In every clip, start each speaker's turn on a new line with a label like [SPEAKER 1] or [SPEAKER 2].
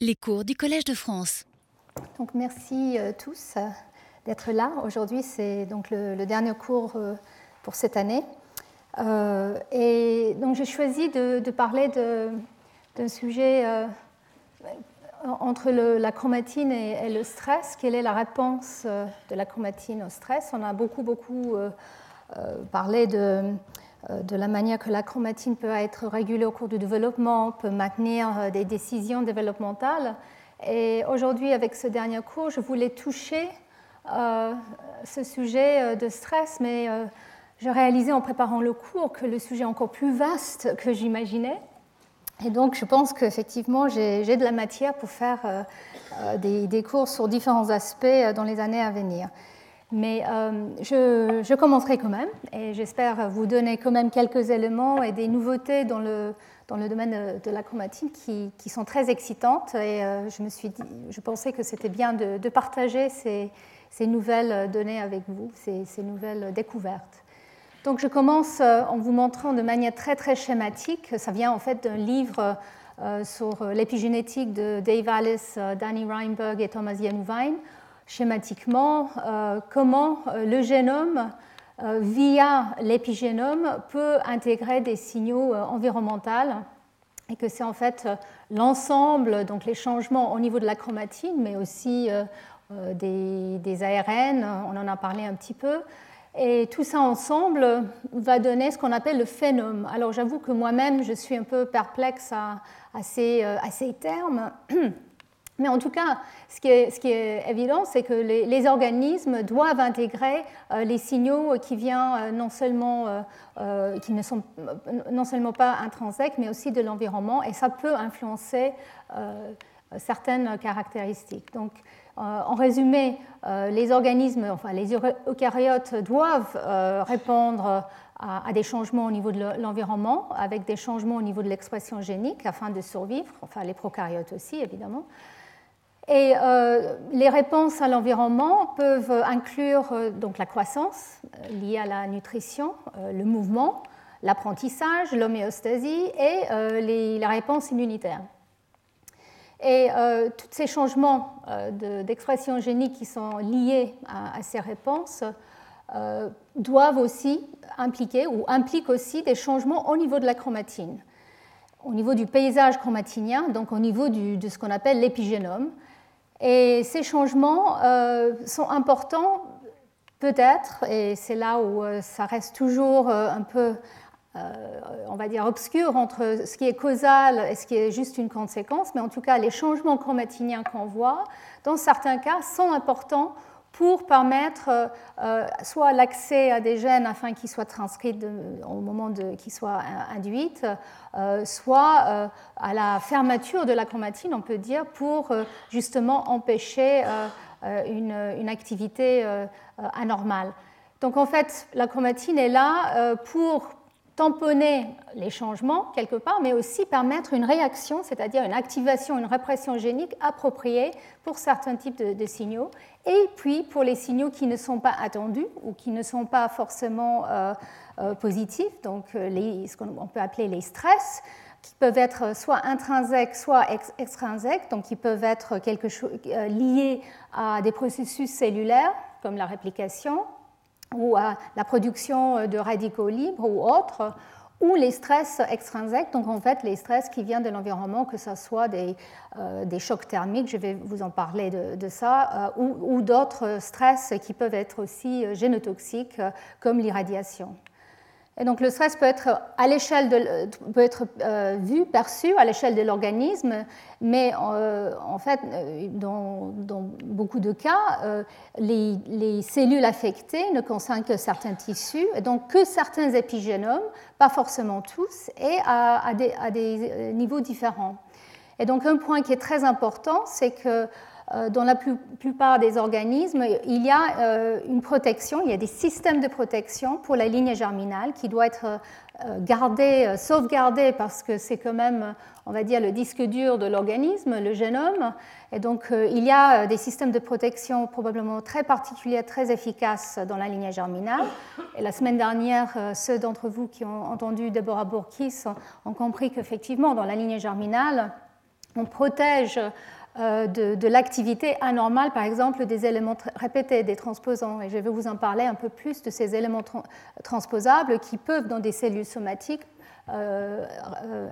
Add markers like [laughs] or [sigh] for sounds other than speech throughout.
[SPEAKER 1] Les cours du Collège de France.
[SPEAKER 2] Donc merci euh, tous euh, d'être là. Aujourd'hui, c'est donc le, dernier cours euh, pour cette année. et donc j'ai choisi de, parler d'un sujet entre la chromatine et, le stress. Quelle est la réponse de la chromatine au stress? On a beaucoup, beaucoup parlé de de la manière que la chromatine peut être régulée au cours du développement, peut maintenir euh, des décisions développementales. Et aujourd'hui, avec ce dernier cours, je voulais toucher euh, ce sujet de stress, mais j'ai réalisé en préparant le cours que le sujet est encore plus vaste que j'imaginais. Et donc, je pense qu'effectivement, j'ai de la matière pour faire des, cours sur différents aspects dans les années à venir. Mais euh, je, commencerai quand même et j'espère vous donner quand même quelques éléments et des nouveautés dans le, dans le domaine de la chromatine qui, qui sont très excitantes. Et euh, je me suis je pensais que c'était bien de, partager ces, ces, nouvelles données avec vous, ces, nouvelles découvertes. Donc je commence euh, en vous montrant de manière très très schématique. Ça vient en fait d'un livre sur l'épigénétique de Dave Alice, Danny Reinberg et Thomas Januvine schématiquement euh, comment euh, le génome, euh, via l'épigénome, peut intégrer des signaux environnementaux et que c'est en fait l'ensemble, donc les changements au niveau de la chromatine, mais aussi des, ARN, on en a parlé un petit peu. Et tout ça ensemble va donner ce qu'on appelle le phénome. Alors j'avoue que moi-même, je suis un peu perplexe à ces termes. [clears throat] Mais en tout cas, ce qui est, évident, c'est que les, organismes doivent intégrer euh, les signaux qui, viennent euh, non seulement, euh, qui ne sont non seulement pas intrinsèques, mais aussi de l'environnement, et ça peut influencer certaines caractéristiques. Donc, en résumé, les organismes, enfin les eucaryotes doivent répondre à, des changements au niveau de l'environnement, avec des changements au niveau de l'expression génique afin de survivre, enfin les prokaryotes aussi évidemment. Et euh, les réponses à l'environnement peuvent inclure euh, donc la croissance euh, liée à la nutrition, le mouvement, l'apprentissage, l'homéostasie et la réponse immunitaire. Et tous ces changements d'expression génique qui sont liés à, ces réponses doivent aussi impliquer ou impliquent aussi des changements au niveau de la chromatine, au niveau du paysage chromatinien, donc au niveau de ce qu'on appelle l'épigénome, et ces changements euh, sont importants peut-être, et c'est là où euh, ça reste toujours euh, un peu, on va dire, obscur entre ce qui est causal et ce qui est juste une conséquence, mais en tout cas, les changements chromatiniens qu'on voit, dans certains cas, sont importants pour permettre euh, euh, soit l'accès à des gènes afin qu'ils soient transcrits au moment qu'ils soient induits, euh, soit à la fermeture de la chromatine, on peut dire, pour justement empêcher une, activité anormale. Donc en fait, la chromatine est là pour tamponner les changements quelque part, mais aussi permettre une réaction, c'est-à-dire une activation, une répression génique appropriée pour certains types de, signaux, et puis pour les signaux qui ne sont pas attendus ou qui ne sont pas forcément euh, euh, positifs, donc euh, ce qu'on peut appeler les stress, qui peuvent être soit intrinsèques, soit extrinsèques, donc qui peuvent être quelque chose, liés à des processus cellulaires, comme la réplication, ou à la production de radicaux libres ou autres, ou les stress extrinsèques, donc en fait les stress qui viennent de l'environnement, que ce soit des, euh, des, chocs thermiques, je vais vous en parler de, ça, euh, ou, ou d'autres stress qui peuvent être aussi euh, génotoxiques, comme l'irradiation. Et donc le stress peut être, à peut être euh, vu, perçu à l'échelle de l'organisme, mais euh, en fait, euh, dans, beaucoup de cas, les, cellules affectées ne concernent que certains tissus, et donc que certains épigénomes, pas forcément tous, et à, des, à des, niveaux différents. Et donc un point qui est très important, c'est que dans la plupart des organismes, il y a euh, une protection, il y a des systèmes de protection pour la ligne germinale qui doit être euh, gardée, sauvegardée parce que c'est quand même, on va dire, le disque dur de l'organisme, le génome. Et donc, il y a des systèmes de protection probablement très particuliers, très efficaces dans la ligne germinale. Et la semaine dernière, ceux d'entre vous qui ont entendu Deborah Bourkis ont compris qu'effectivement, dans la ligne germinale, on protège de, l'activité anormale, par exemple, des éléments répétés, des transposants. Et je vais vous en parler un peu plus de ces éléments transposables qui peuvent, dans des cellules somatiques,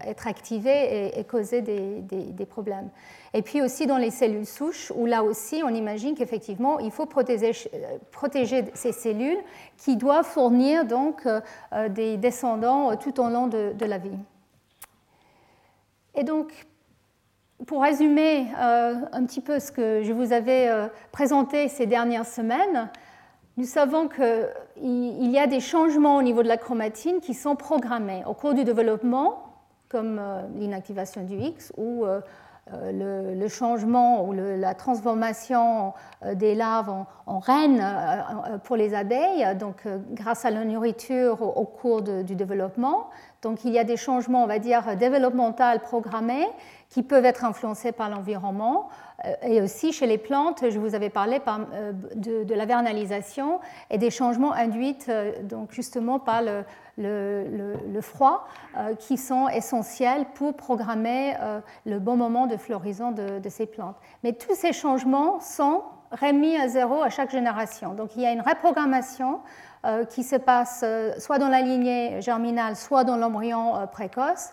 [SPEAKER 2] être activés et, causer des, problèmes. Et puis aussi dans les cellules souches, où là aussi on imagine qu'effectivement il faut protéger, ces cellules qui doivent fournir donc euh, euh, des descendants euh, tout au long de, la vie. Et donc, pour résumer un petit peu ce que je vous avais présenté ces dernières semaines, nous savons qu'il y a des changements au niveau de la chromatine qui sont programmés au cours du développement, comme l'inactivation du X ou euh, le, changement ou la transformation euh, des larves en, reines euh, pour les abeilles, donc grâce à la nourriture au, cours du développement. Donc il y a des changements, on va dire, développementaux programmés qui peuvent être influencés par l'environnement. Et aussi chez les plantes, je vous avais parlé de, la vernalisation et des changements induits donc justement par le, froid, euh, qui sont essentiels pour programmer euh, le bon moment de floraison de, ces plantes. Mais tous ces changements sont remis à zéro à chaque génération. Donc il y a une reprogrammation euh, qui se passe soit dans la lignée germinale, soit dans l'embryon précoce,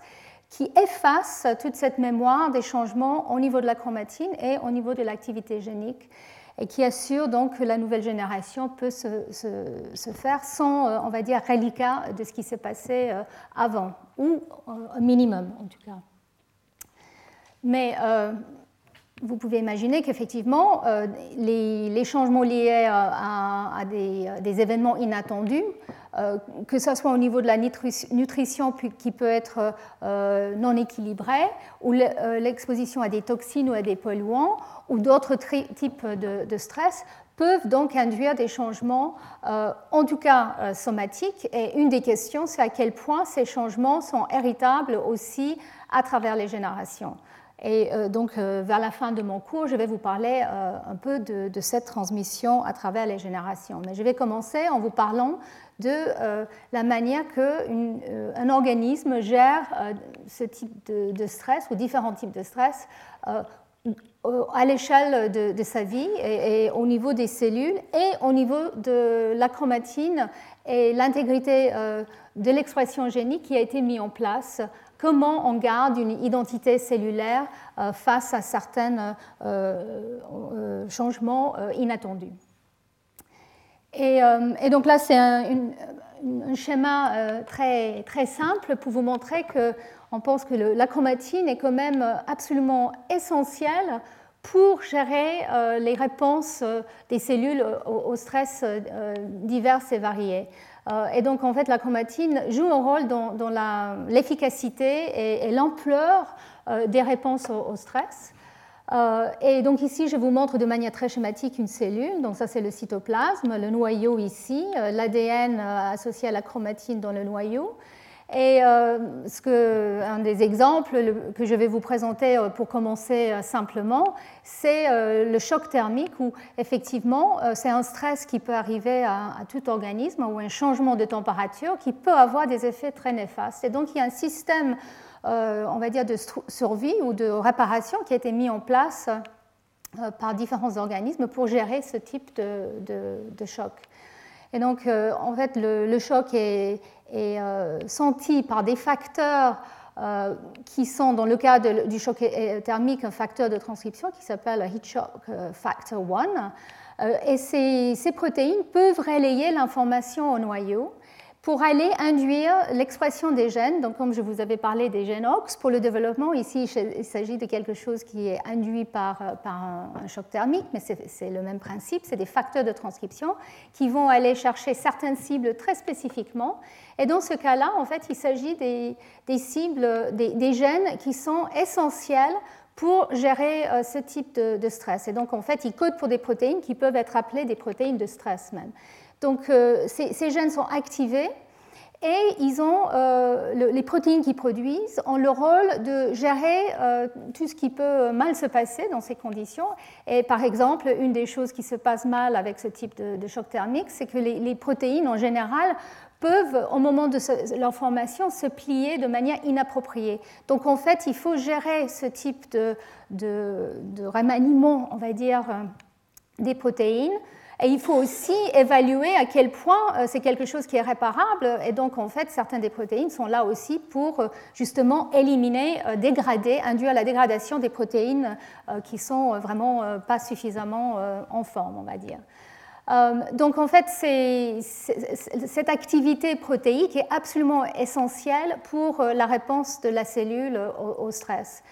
[SPEAKER 2] qui efface toute cette mémoire des changements au niveau de la chromatine et au niveau de l'activité génique et qui assure donc que la nouvelle génération peut se, faire sans, euh, on va dire, reliquat de ce qui s'est passé euh, avant, ou un minimum en tout cas. Mais euh, vous pouvez imaginer qu'effectivement, les, les, changements liés à, à des, des, événements inattendus, que ce soit au niveau de la nutrition qui peut être non équilibrée, ou l'exposition à des toxines ou à des polluants, ou d'autres types de, stress peuvent donc induire des changements, euh, en tout cas euh, somatiques. Et une des questions, c'est à quel point ces changements sont héritables aussi à travers les générations. Et euh, donc, vers la fin de mon cours, je vais vous parler un peu de, cette transmission à travers les générations. Mais je vais commencer en vous parlant de la manière qu'un organisme gère ce type de, stress ou différents types de stress à l'échelle de, sa vie et, au niveau des cellules et au niveau de la chromatine et l'intégrité euh, de l'expression génique qui a été mis en place. Comment on garde une identité cellulaire euh, face à certains euh, changements inattendus. Et, donc là, c'est un, schéma très, très simple pour vous montrer que on pense que la chromatine est quand même absolument essentielle pour gérer euh, les réponses euh, des cellules au, stress euh, divers et variés. Et donc, en fait, la chromatine joue un rôle dans, l'efficacité et, l'ampleur des réponses au, stress. et donc ici, je vous montre de manière très schématique une cellule. Donc ça, c'est le cytoplasme, le noyau ici, l'ADN associé à la chromatine dans le noyau. Et euh, un des exemples que je vais vous présenter euh, pour commencer euh, simplement, c'est le choc thermique où effectivement c'est un stress qui peut arriver à, tout organisme ou un changement de température qui peut avoir des effets très néfastes. Et donc il y a un système, on va dire, de survie ou de réparation qui a été mis en place par différents organismes pour gérer ce type de, choc. Et donc, en fait, le choc est, est euh, senti par des facteurs euh, qui sont, dans le cas du choc thermique, un facteur de transcription qui s'appelle heat shock euh, factor 1. et ces, protéines peuvent relayer l'information au noyau pour aller induire l'expression des gènes. Donc, comme je vous avais parlé des gènes OX pour le développement, ici il s'agit de quelque chose qui est induit par, euh, un, choc thermique, mais c'est le même principe. C'est des facteurs de transcription qui vont aller chercher certaines cibles très spécifiquement. Et dans ce cas-là, en fait, il s'agit des, cibles, des, des, gènes qui sont essentiels pour gérer euh, ce type de, de stress. Et donc, en fait, ils codent pour des protéines qui peuvent être appelées des protéines de stress même. Donc euh, ces, gènes sont activés et ils ont, euh, les protéines qu'ils produisent ont le rôle de gérer euh, tout ce qui peut mal se passer dans ces conditions. Et par exemple, une des choses qui se passe mal avec ce type de, choc thermique, c'est que les, protéines en général peuvent, au moment de leur formation, se plier de manière inappropriée. Donc en fait, il faut gérer ce type de, de remaniement, on va dire, des protéines et il faut aussi évaluer à quel point euh, c'est quelque chose qui est réparable. Et donc, en fait, certaines des protéines sont là aussi pour euh, justement éliminer, euh, dégrader, induire la dégradation des protéines qui sont vraiment pas suffisamment en forme, on va dire. Donc en fait, cette activité protéique est absolument essentielle pour la réponse de la cellule au stress.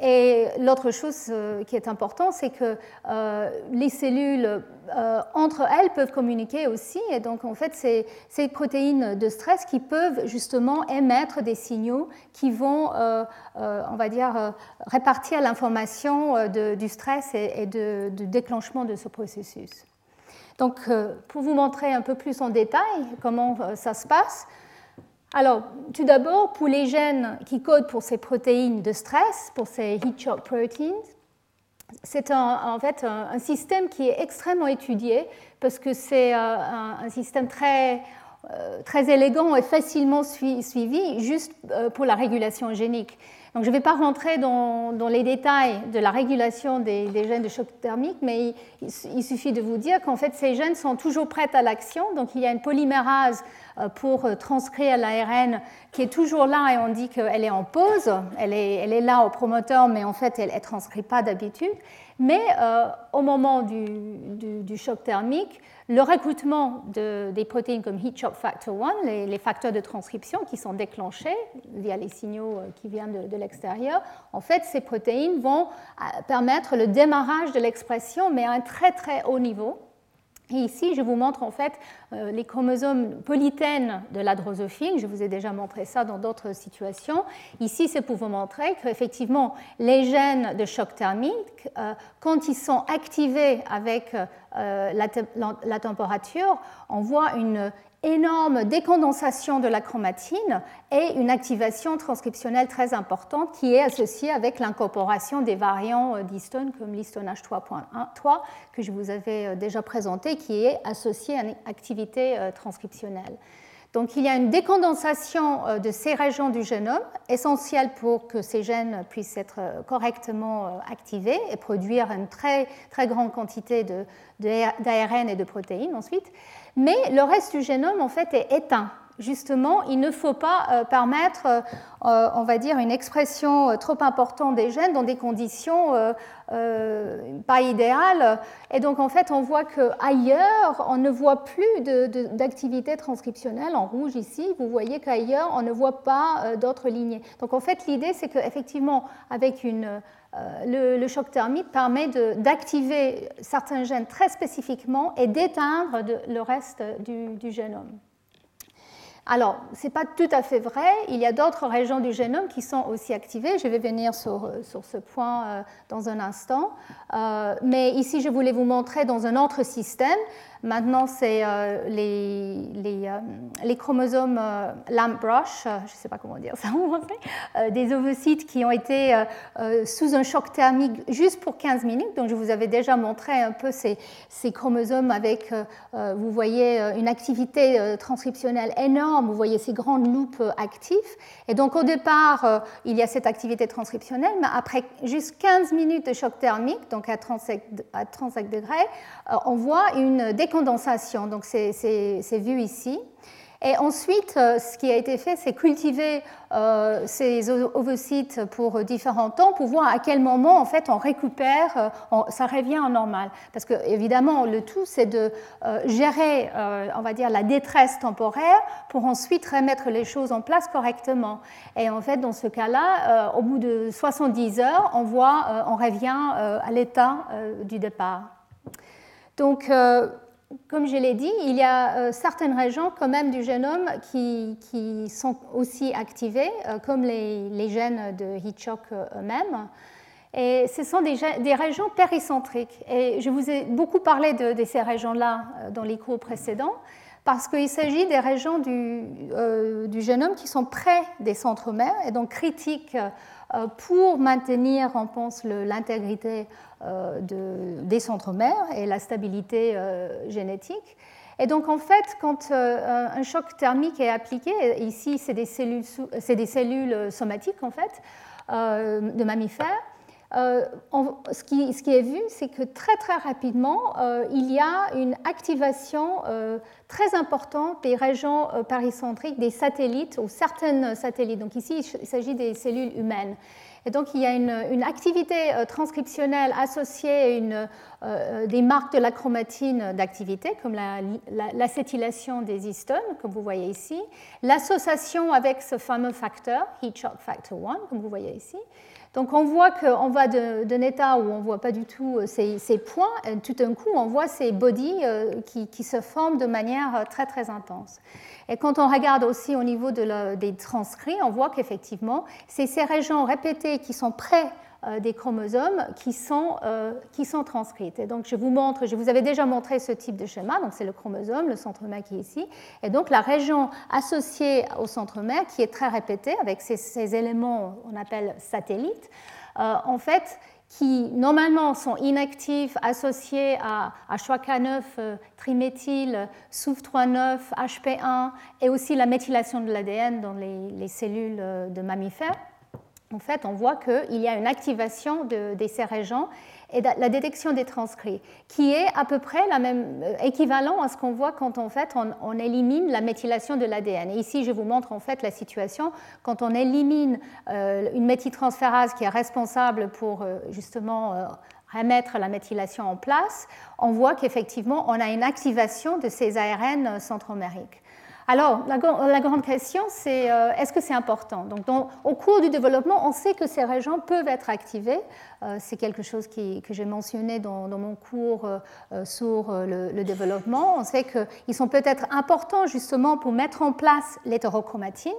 [SPEAKER 2] Et l'autre chose euh, qui est importante, c'est que euh, les cellules euh, entre elles peuvent communiquer aussi. Et donc, en fait, c'est ces protéines de stress qui peuvent justement émettre des signaux qui vont, on va dire, répartir l'information du stress et, du déclenchement de ce processus. Donc, pour vous montrer un peu plus en détail comment ça se passe, alors, tout d'abord, pour les gènes qui codent pour ces protéines de stress, pour ces heat shock proteins, c'est en fait un, système qui est extrêmement étudié parce que c'est euh, un, système très, euh, très élégant et facilement suivi juste euh, pour la régulation génique. Donc, je ne vais pas rentrer dans, les détails de la régulation des, gènes de choc thermique, mais il, il suffit de vous dire qu'en fait, ces gènes sont toujours prêts à l'action. Donc, il y a une polymérase pour euh, transcrire l'ARN qui est toujours là et on dit qu'elle est en pause, elle est, là au promoteur, mais en fait elle ne transcrit pas d'habitude. Mais euh, au moment du, choc thermique, le recrutement de, des protéines comme heat shock factor 1, les, facteurs de transcription qui sont déclenchés via les signaux qui viennent de l'extérieur, en fait ces protéines vont permettre le démarrage de l'expression, mais à un très très haut niveau. Ici, je vous montre en fait euh, les chromosomes polytènes de la drosophile. Je vous ai déjà montré ça dans d'autres situations. Ici, c'est pour vous montrer qu'effectivement, les gènes de choc thermique, euh, quand ils sont activés avec euh, la, température, on voit une énorme décondensation de la chromatine et une activation transcriptionnelle très importante qui est associée avec l'incorporation des variants euh, d'histone comme l'histone H3.3 que je vous avais euh, déjà présenté qui est associé à une activité euh, transcriptionnelle. Donc il y a une décondensation de ces régions du génome, essentielle pour que ces gènes puissent être correctement activés et produire une très, très grande quantité d'ARN et de protéines ensuite mais le reste du génome en fait est éteint. Justement, il ne faut pas euh, permettre, euh, euh, on va dire, une expression trop importante des gènes dans des conditions pas idéales. Et donc, en fait, on voit qu'ailleurs, on ne voit plus d'activité transcriptionnelle en rouge ici. Vous voyez qu'ailleurs, on ne voit pas d'autres lignées. Donc, en fait, l'idée, c'est qu'effectivement, avec une euh, le, choc thermique permet d'activer certains gènes très spécifiquement et d'éteindre le reste du, génome. Alors, ce n'est pas tout à fait vrai. Il y a d'autres régions du génome qui sont aussi activées. Je vais venir sur, ce point euh, dans un instant. Euh, mais ici, je voulais vous montrer dans un autre système Maintenant, c'est euh, les, euh, les, chromosomes euh, brush, je ne sais pas comment dire ça des ovocytes qui ont été sous un choc thermique juste pour 15 minutes. Donc, je vous avais déjà montré un peu ces, chromosomes avec, vous voyez, une activité transcriptionnelle énorme, vous voyez ces grandes loupes actives. Et donc, au départ, il y a cette activité transcriptionnelle, mais après juste 15 minutes de choc thermique, donc à 35, à 35 degrés, on voit une condensation, donc c'est vu ici. Et ensuite, euh, ce qui a été fait, c'est cultiver euh, ces ovocytes pour différents temps pour voir à quel moment, en fait, on récupère, euh, ça revient en normal. Parce que, évidemment, le tout, c'est de gérer, on va dire, la détresse temporaire pour ensuite remettre les choses en place correctement. Et en fait, dans ce cas-là, au bout de 70 heures, on voit, on revient à l'état du départ. Donc, comme je l'ai dit, il y a euh, certaines régions quand même du génome qui, sont aussi activées, euh, comme les, gènes de heat shock euh, eux-mêmes. Et ce sont des, régions péricentriques. Et je vous ai beaucoup parlé de, ces régions-là dans les cours précédents, parce qu'il s'agit des régions du, du, génome qui sont près des centres mères et donc critiques pour maintenir, on pense, l'intégrité euh, des centres mères et la stabilité euh, génétique. Et donc, en fait, quand un choc thermique est appliqué, ici, c'est des, cellules, des cellules somatiques, en fait, de mammifères, euh, ce, qui, est vu, c'est que très très rapidement, euh, il y a une activation euh, très importante des régions péricentriques, des satellites ou certaines satellites. Donc ici, il s'agit des cellules humaines. Et donc il y a une, activité transcriptionnelle associée à des marques de la chromatine d'activité, comme l'acétylation des histones, comme vous voyez ici, l'association avec ce fameux facteur, heat shock factor 1, comme vous voyez ici, donc on voit qu'on va d'un état où on ne voit pas du tout euh, ces, points, et tout d'un coup on voit ces bodies euh, qui, se forment de manière euh, très très intense. Et quand on regarde aussi au niveau des transcrits, on voit qu'effectivement c'est ces régions répétées qui sont près des chromosomes qui sont, euh, qui sont. Et donc je vous montre, je vous avais déjà montré ce type de schéma, donc c'est le chromosome, le centromère qui est ici, et donc la région associée au centromère qui est très répétée avec ces, éléments qu'on appelle satellites, euh, en fait, qui normalement sont inactifs, associés à, à K9, triméthyl, SOUF39, HP1 et aussi la méthylation de l'ADN dans les, cellules de mammifères en fait, on voit qu'il y a une activation de, ces régions et la détection des transcrits, qui est à peu près la même, euh, équivalent à ce qu'on voit quand en fait, on, élimine la méthylation de l'ADN. Ici, je vous montre en fait la situation quand on élimine euh, une méthyltransférase qui est responsable pour euh, justement remettre la méthylation en place, on voit qu'effectivement, on a une activation de ces ARN centromériques. Alors, la, grande question, c'est euh, est-ce que c'est important? Donc, au cours du développement, on sait que ces régions peuvent être activées. Euh, c'est quelque chose que j'ai mentionné dans, mon cours euh, sur le, développement. On sait qu'ils sont peut-être importants justement pour mettre en place l'hétérochromatine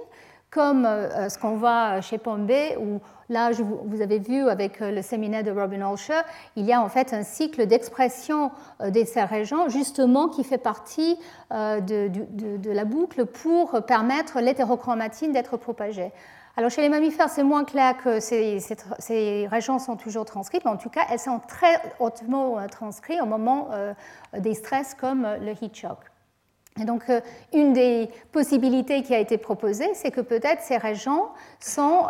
[SPEAKER 2] comme ce qu'on voit chez Pombé, où là, vous avez vu avec le séminaire de Robin Olsher, il y a en fait un cycle d'expression de ces régions, justement, qui fait partie euh, de, la boucle pour permettre l'hétérochromatine d'être propagée. Alors chez les mammifères, c'est moins clair que ces, régions sont toujours transcrites, mais en tout cas, elles sont très hautement euh, transcrites au moment euh, des stress comme le heat shock. Et donc, une des possibilités qui a été proposée, c'est que peut-être ces régions sont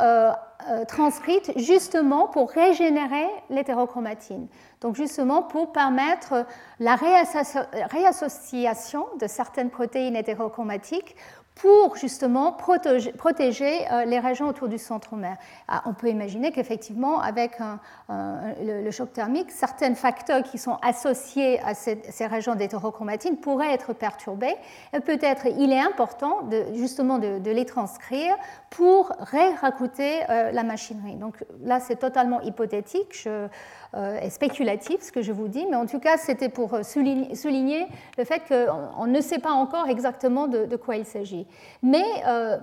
[SPEAKER 2] transcrites justement pour régénérer l'hétérochromatine. Donc justement pour permettre la réassociation de certaines protéines hétérochromatiques pour justement protéger, euh, les régions autour du centromère. Ah, on peut imaginer qu'effectivement, avec le, choc thermique, certains facteurs qui sont associés à ces, régions d'hétérochromatine pourraient être perturbés. Peut-être il est important justement de, les transcrire pour ré-racouter euh, la machinerie. Donc là, c'est totalement hypothétique. Est spéculatif, ce que je vous dis, mais en tout cas, c'était pour euh, souligner, le fait qu'on ne sait pas encore exactement de, quoi il s'agit. Mais euh,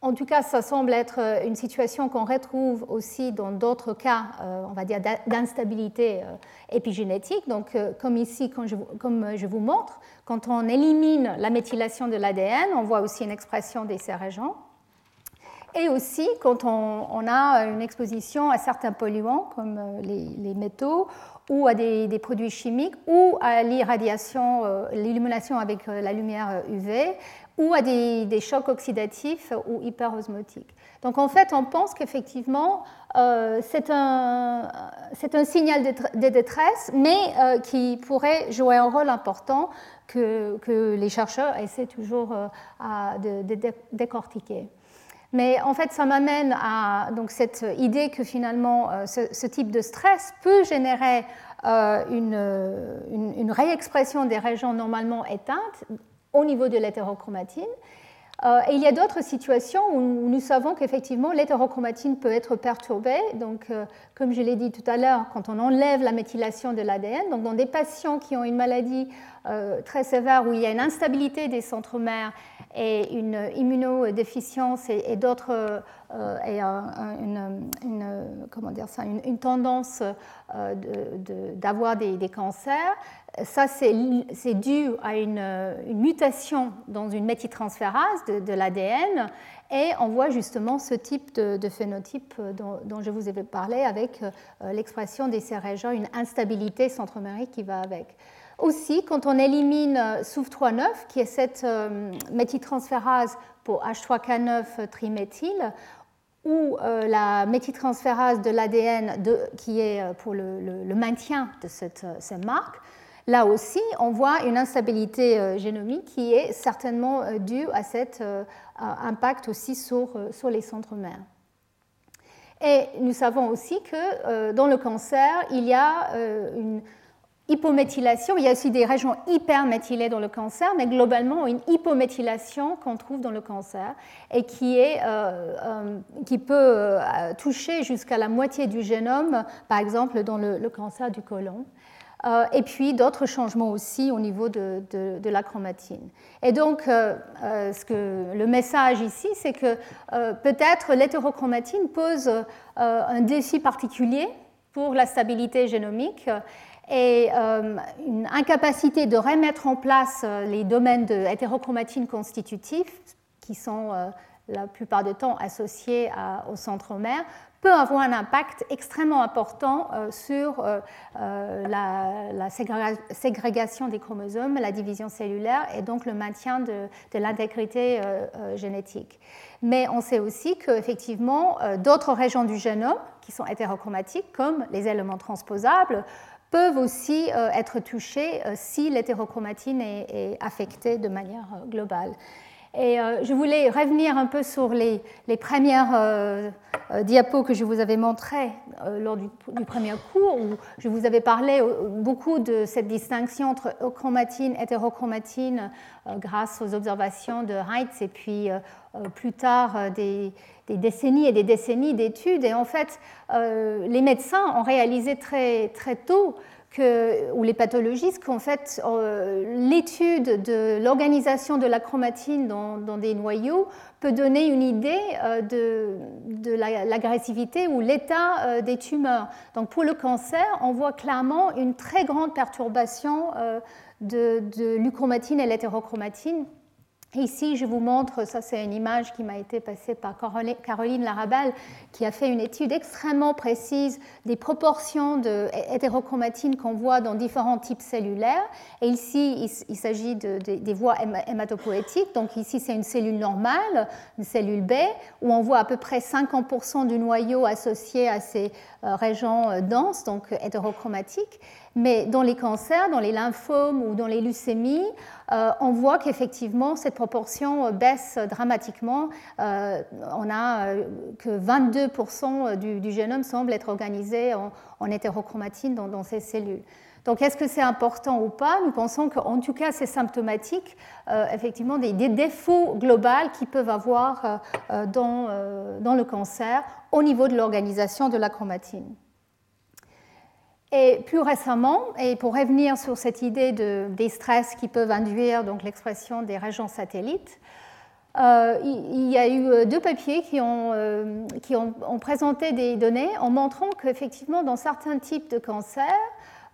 [SPEAKER 2] en tout cas, ça semble être une situation qu'on retrouve aussi dans d'autres cas, on va dire, d'instabilité épigénétique. Donc, comme ici, comme je vous montre, quand on élimine la méthylation de l'ADN, on voit aussi une expression des régions et aussi quand on, a une exposition à certains polluants comme euh, les, métaux ou à des, produits chimiques ou à l'irradiation, euh, l'illumination avec euh, la lumière UV ou à des, chocs oxydatifs ou hyperosmotiques. Donc en fait, on pense qu'effectivement, c'est un, signal de, détresse, mais qui pourrait jouer un rôle important que, que les chercheurs essaient toujours à, de, décortiquer. Mais en fait, ça m'amène à donc, cette idée que finalement, euh, ce, type de stress peut générer euh, une, réexpression des régions normalement éteintes au niveau de l'hétérochromatine. Euh, et il y a d'autres situations où nous savons qu'effectivement l'hétérochromatine peut être perturbée. Donc, comme je l'ai dit tout à l'heure, quand on enlève la méthylation de l'ADN, donc dans des patients qui ont une maladie très sévère où il y a une instabilité des centromères et une immunodéficience et, d'autres euh, et une, comment dire ça, une, tendance euh, d'avoir des, cancers, ça c'est dû à une, mutation dans une méthyltransférase de, l'ADN et on voit justement ce type de, phénotype dont, je vous avais parlé avec euh, l'expression des régions, une instabilité centromérique qui va avec. Aussi, quand on élimine SOUF3-9, qui est cette méthyltransférase pour H3K9 triméthyle, ou la méthyltransférase de l'ADN qui est pour le, maintien de cette, cette marque, Là aussi, on voit une instabilité euh, génomique qui est certainement euh, due à cet euh, impact aussi sur, sur les centres mères. Et nous savons aussi que dans le cancer, il y a une hypométhylation, il y a aussi des régions hyperméthylées dans le cancer, mais globalement une hypométhylation qu'on trouve dans le cancer et qui, est, qui peut toucher jusqu'à la moitié du génome, par exemple dans le, cancer du côlon. Euh, et puis d'autres changements aussi au niveau de, la chromatine. Et donc, euh, euh, ce que, le message ici, c'est que peut-être l'hétérochromatine pose un défi particulier pour la stabilité génomique et une incapacité de remettre en place les domaines de hétérochromatine constitutifs qui sont la plupart du temps associés au centromère peut avoir un impact extrêmement important euh, sur euh, euh, la, ségrégation des chromosomes, la division cellulaire et donc le maintien de, l'intégrité génétique. Mais on sait aussi qu'effectivement, d'autres régions du génome qui sont hétérochromatiques, comme les éléments transposables, peuvent aussi être touchées si l'hétérochromatine est affectée de manière globale. Et euh, je voulais revenir un peu sur les, premières euh, euh, diapos que je vous avais montrées lors du, premier cours, où je vous avais parlé beaucoup de cette distinction entre chromatine, hétérochromatine, grâce aux observations de Heitz et puis plus tard des, des, décennies et des décennies d'études. Et en fait, les médecins ont réalisé très, très tôt ou les pathologistes qu'en fait euh, l'étude de l'organisation de la chromatine dans, des noyaux peut donner une idée euh, de, l'agressivité ou l'état euh, des tumeurs. Donc pour le cancer, on voit clairement une très grande perturbation de, de l'uchromatine et l'hétérochromatine Ici, je vous montre, ça c'est une image qui m'a été passée par Caroline Larabal, qui a fait une étude extrêmement précise des proportions de qu'on voit dans différents types cellulaires. Et ici, il, s'agit des voies hématopoétiques. Donc ici, c'est une cellule normale, une cellule B, où on voit à peu près 50% du noyau associé à ces régions euh, denses, donc hétérochromatiques. Mais dans les cancers, dans les lymphomes ou dans les leucémies, euh, on voit qu'effectivement cette proportion euh, baisse dramatiquement. Euh, on a que 22% du, génome semble être organisé en, hétérochromatine dans, ces cellules. Donc, est-ce que c'est important ou pas? Nous pensons qu'en tout cas, c'est symptomatique, effectivement, des, défauts globaux qu'ils peuvent avoir dans, dans, le cancer au niveau de l'organisation de la chromatine. Et plus récemment, et pour revenir sur cette idée de, des stress qui peuvent induire l'expression des régions satellites, euh, il y a eu euh, deux papiers qui, ont, euh, qui ont, ont, présenté des données en montrant qu'effectivement, dans certains types de cancers,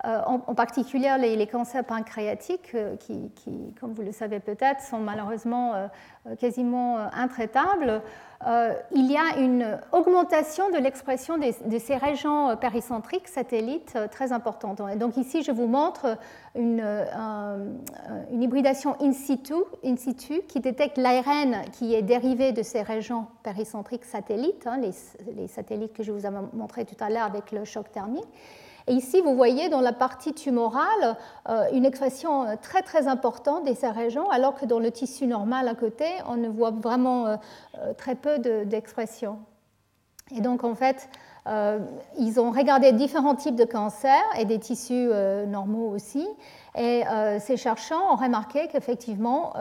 [SPEAKER 2] en, particulier les, cancers pancréatiques, qui, qui, comme vous le savez peut-être, sont malheureusement quasiment intraitables, euh, il y a une augmentation de l'expression de, ces régions péricentriques satellites euh, très importante. Et donc ici, je vous montre une, hybridation in situ, qui détecte l'ARN qui est dérivé de ces régions péricentriques satellites, hein, les, les, satellites que je vous ai montré tout à l'heure avec le choc thermique. Et ici, vous voyez dans la partie tumorale euh, une expression euh, très très importante de ces régions, alors que dans le tissu normal à côté, on ne voit vraiment euh, très peu d'expression. Et donc, en fait, ils ont regardé différents types de cancers et des tissus normaux aussi. Et ces chercheurs ont remarqué qu'effectivement,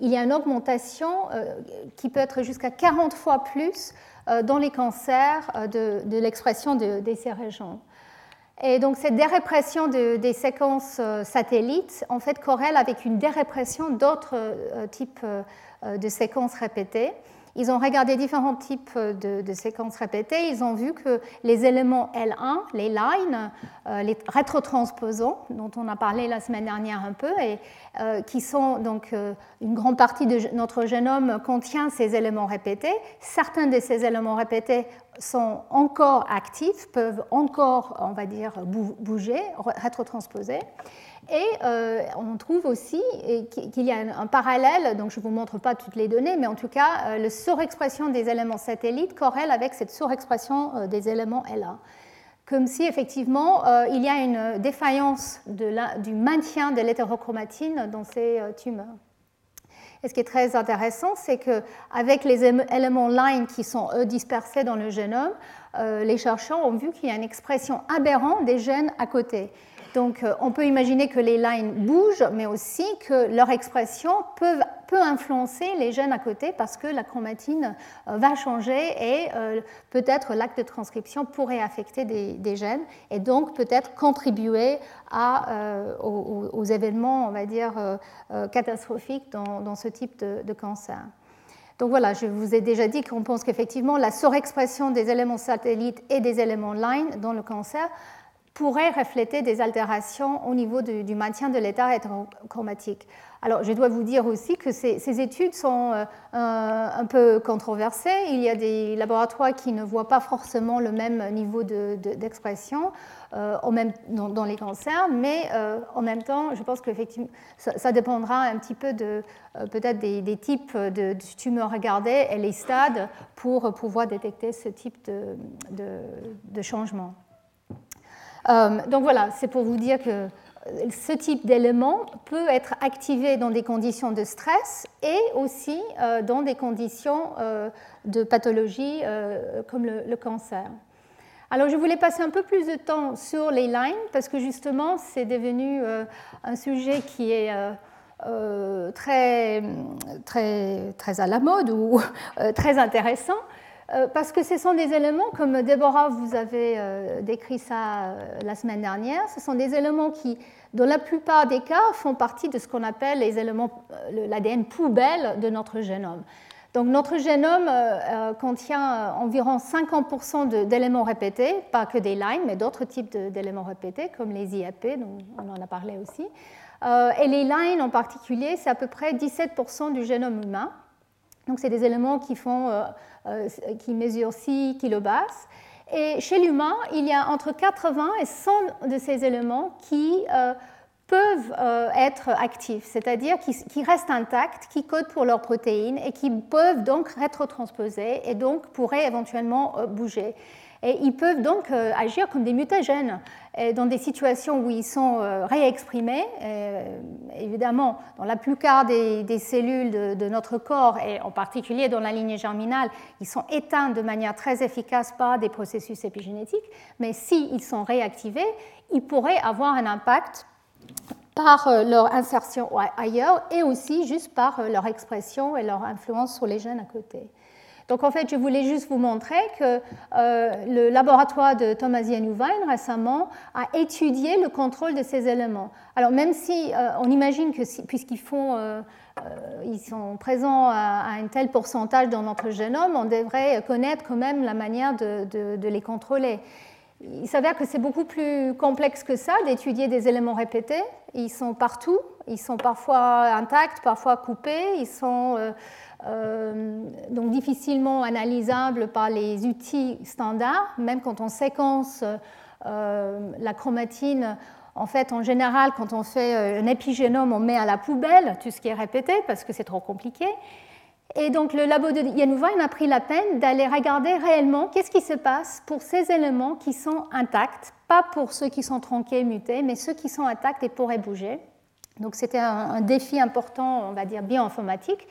[SPEAKER 2] il y a une augmentation qui peut être jusqu'à 40 fois plus dans les cancers de, l'expression de, de, ces régions. Et donc cette dérépression des séquences euh, satellites en fait corrèle avec une dérépression d'autres euh, types euh, de séquences répétées. Ils ont regardé différents types de, séquences répétées. Ils ont vu que les éléments L1, les lines, les rétrotransposants, dont on a parlé la semaine dernière un peu, et qui sont donc une grande partie de notre génome contient ces éléments répétés. Certains de ces éléments répétés sont encore actifs, peuvent encore, on va dire, bouger, rétrotransposer. Et euh, on trouve aussi qu'il y a un parallèle, donc je ne vous montre pas toutes les données, mais en tout cas, euh, la surexpression des éléments satellites corrèle avec cette surexpression euh, des éléments LA. Comme si effectivement il y a une défaillance du maintien de l'hétérochromatine dans ces tumeurs. Et ce qui est très intéressant, c'est qu'avec les éléments line qui sont eux dispersés dans le génome, les chercheurs ont vu qu'il y a une expression aberrante des gènes à côté. Donc euh, on peut imaginer que les lines bougent, mais aussi que leur expression peut, influencer les gènes à côté parce que la chromatine euh, va changer et euh, peut-être l'acte de transcription pourrait affecter des, gènes et donc peut-être contribuer aux, événements, on va dire, catastrophiques dans, ce type de, de cancer. Donc voilà, je vous ai déjà dit qu'on pense qu'effectivement la surexpression des éléments satellites et des éléments line dans le cancer pourrait refléter des altérations au niveau du, maintien de l'état hétérochromatique. Alors, je dois vous dire aussi que ces, études sont euh, un peu controversées. Il y a des laboratoires qui ne voient pas forcément le même niveau d'expression euh, dans, les cancers, mais euh, en même temps, je pense que ça, ça, dépendra un petit peu de peut-être des, types de, tumeurs regardées et les stades pour pouvoir détecter ce type de changement. Euh, donc voilà, c'est pour vous dire que ce type d'élément peut être activé dans des conditions de stress et aussi euh, dans des conditions euh, de pathologie comme le, cancer. Alors je voulais passer un peu plus de temps sur les lines parce que justement c'est devenu un sujet qui est très, très, très à la mode ou très intéressant. Euh, parce que ce sont des éléments, comme Déborah vous avez euh, décrit ça euh, la semaine dernière, ce sont des éléments qui, dans la plupart des cas, font partie de ce qu'on appelle les éléments, l'ADN poubelle de notre génome. Donc notre génome contient environ 50% d'éléments répétés, pas que des lines, mais d'autres types d'éléments répétés, comme les IAP, dont on en a parlé aussi. et les lines en particulier, c'est à peu près 17% du génome humain. Donc c'est des éléments qui font euh, qui mesure 6 kilobars. Et chez l'humain, il y a entre 80 et 100 de ces éléments qui euh, peuvent euh, être actifs, c'est-à-dire qui, restent intacts, qui codent pour leurs protéines et qui peuvent donc rétrotransposer et donc pourraient éventuellement bouger. Et ils peuvent donc euh, agir comme des mutagènes dans des situations où ils sont euh, réexprimés. Euh, évidemment, dans la plupart des, cellules de, notre corps, et en particulier dans la lignée germinale, ils sont éteints de manière très efficace par des processus épigénétiques. Mais s'ils sont réactivés, ils pourraient avoir un impact par leur insertion ailleurs et aussi juste par leur expression et leur influence sur les gènes à côté. Donc en fait, je voulais juste vous montrer que euh, le laboratoire de Thomas Yenuvine récemment a étudié le contrôle de ces éléments. Alors même si euh, on imagine que puisqu'ils euh, sont présents à, un tel pourcentage dans notre génome, on devrait connaître quand même la manière de, de les contrôler. Il s'avère que c'est beaucoup plus complexe que ça d'étudier des éléments répétés. Ils sont partout, ils sont parfois intacts, parfois coupés, ils sont donc difficilement analysable par les outils standards, même quand on séquence euh, la chromatine. En fait, en général, quand on fait euh, un épigénome, on met à la poubelle tout ce qui est répété parce que c'est trop compliqué. Et donc le labo de Yanouvain a pris la peine d'aller regarder réellement qu'est-ce qui se passe pour ces éléments qui sont intacts, pas pour ceux qui sont tronqués, mutés, mais ceux qui sont intacts et pourraient bouger. Donc c'était un, défi important, on va dire, bioinformatique.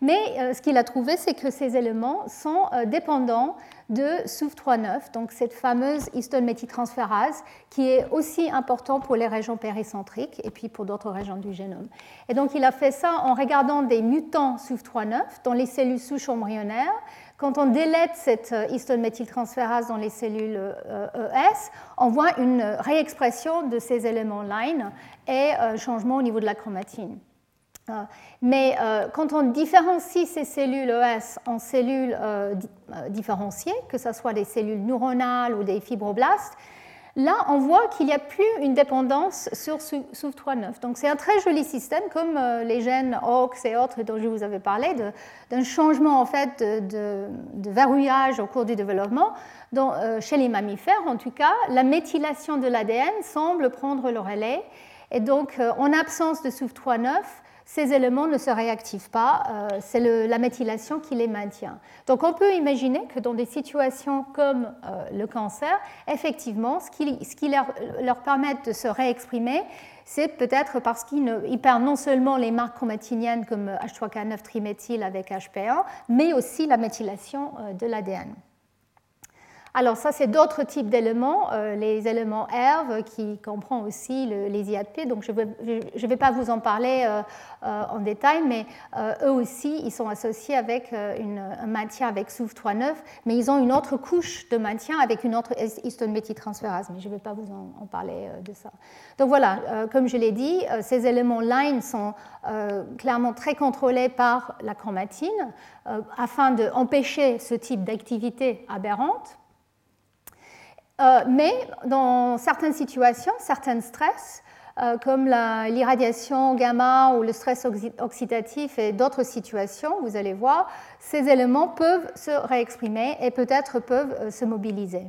[SPEAKER 2] Mais euh, ce qu'il a trouvé, c'est que ces éléments sont euh, dépendants de SUV39, donc cette fameuse histone méthyltransférase, qui est aussi important pour les régions péricentriques et puis pour d'autres régions du génome. Et donc il a fait ça en regardant des mutants SUV39 dans les cellules souches embryonnaires. Quand on délète cette euh, histone méthyltransférase dans les cellules ES, e on voit une réexpression de ces éléments line et un changement au niveau de la chromatine. Euh, mais euh, quand on différencie ces cellules ES en cellules euh, différenciées, que ce soit des cellules neuronales ou des fibroblastes, là, on voit qu'il n'y a plus une dépendance sur SUV3-9. Donc c'est un très joli système, comme euh, les gènes OX et autres dont je vous avais parlé, d'un changement en fait de, verrouillage au cours du développement. Euh, chez les mammifères, en tout cas, la méthylation de l'ADN semble prendre le relais. Et donc, euh, en absence de SUV3-9, ces éléments ne se réactivent pas, euh, c'est la méthylation qui les maintient. Donc on peut imaginer que dans des situations comme euh, le cancer, effectivement, ce qui, leur, permet de se réexprimer, c'est peut-être parce qu'ils perdent non seulement les marques chromatiniennes comme H3K9 triméthyle avec HP1, mais aussi la méthylation euh, de l'ADN. Alors ça, c'est d'autres types d'éléments, euh, les éléments ERV qui comprend aussi les IAP, donc je ne vais, pas vous en parler euh, euh, en détail, mais eux aussi, ils sont associés avec un maintien avec SUV39, mais ils ont une autre couche de maintien avec une autre histone méthyltransférase, mais je ne vais pas vous en, parler de ça. Donc voilà, comme je l'ai dit, ces éléments line sont clairement très contrôlés par la chromatine afin d'empêcher ce type d'activité aberrante. Euh, mais dans certaines situations, certains stress, euh, comme l'irradiation gamma ou le stress oxydatif et d'autres situations, vous allez voir, ces éléments peuvent se réexprimer et peut-être peuvent euh, se mobiliser.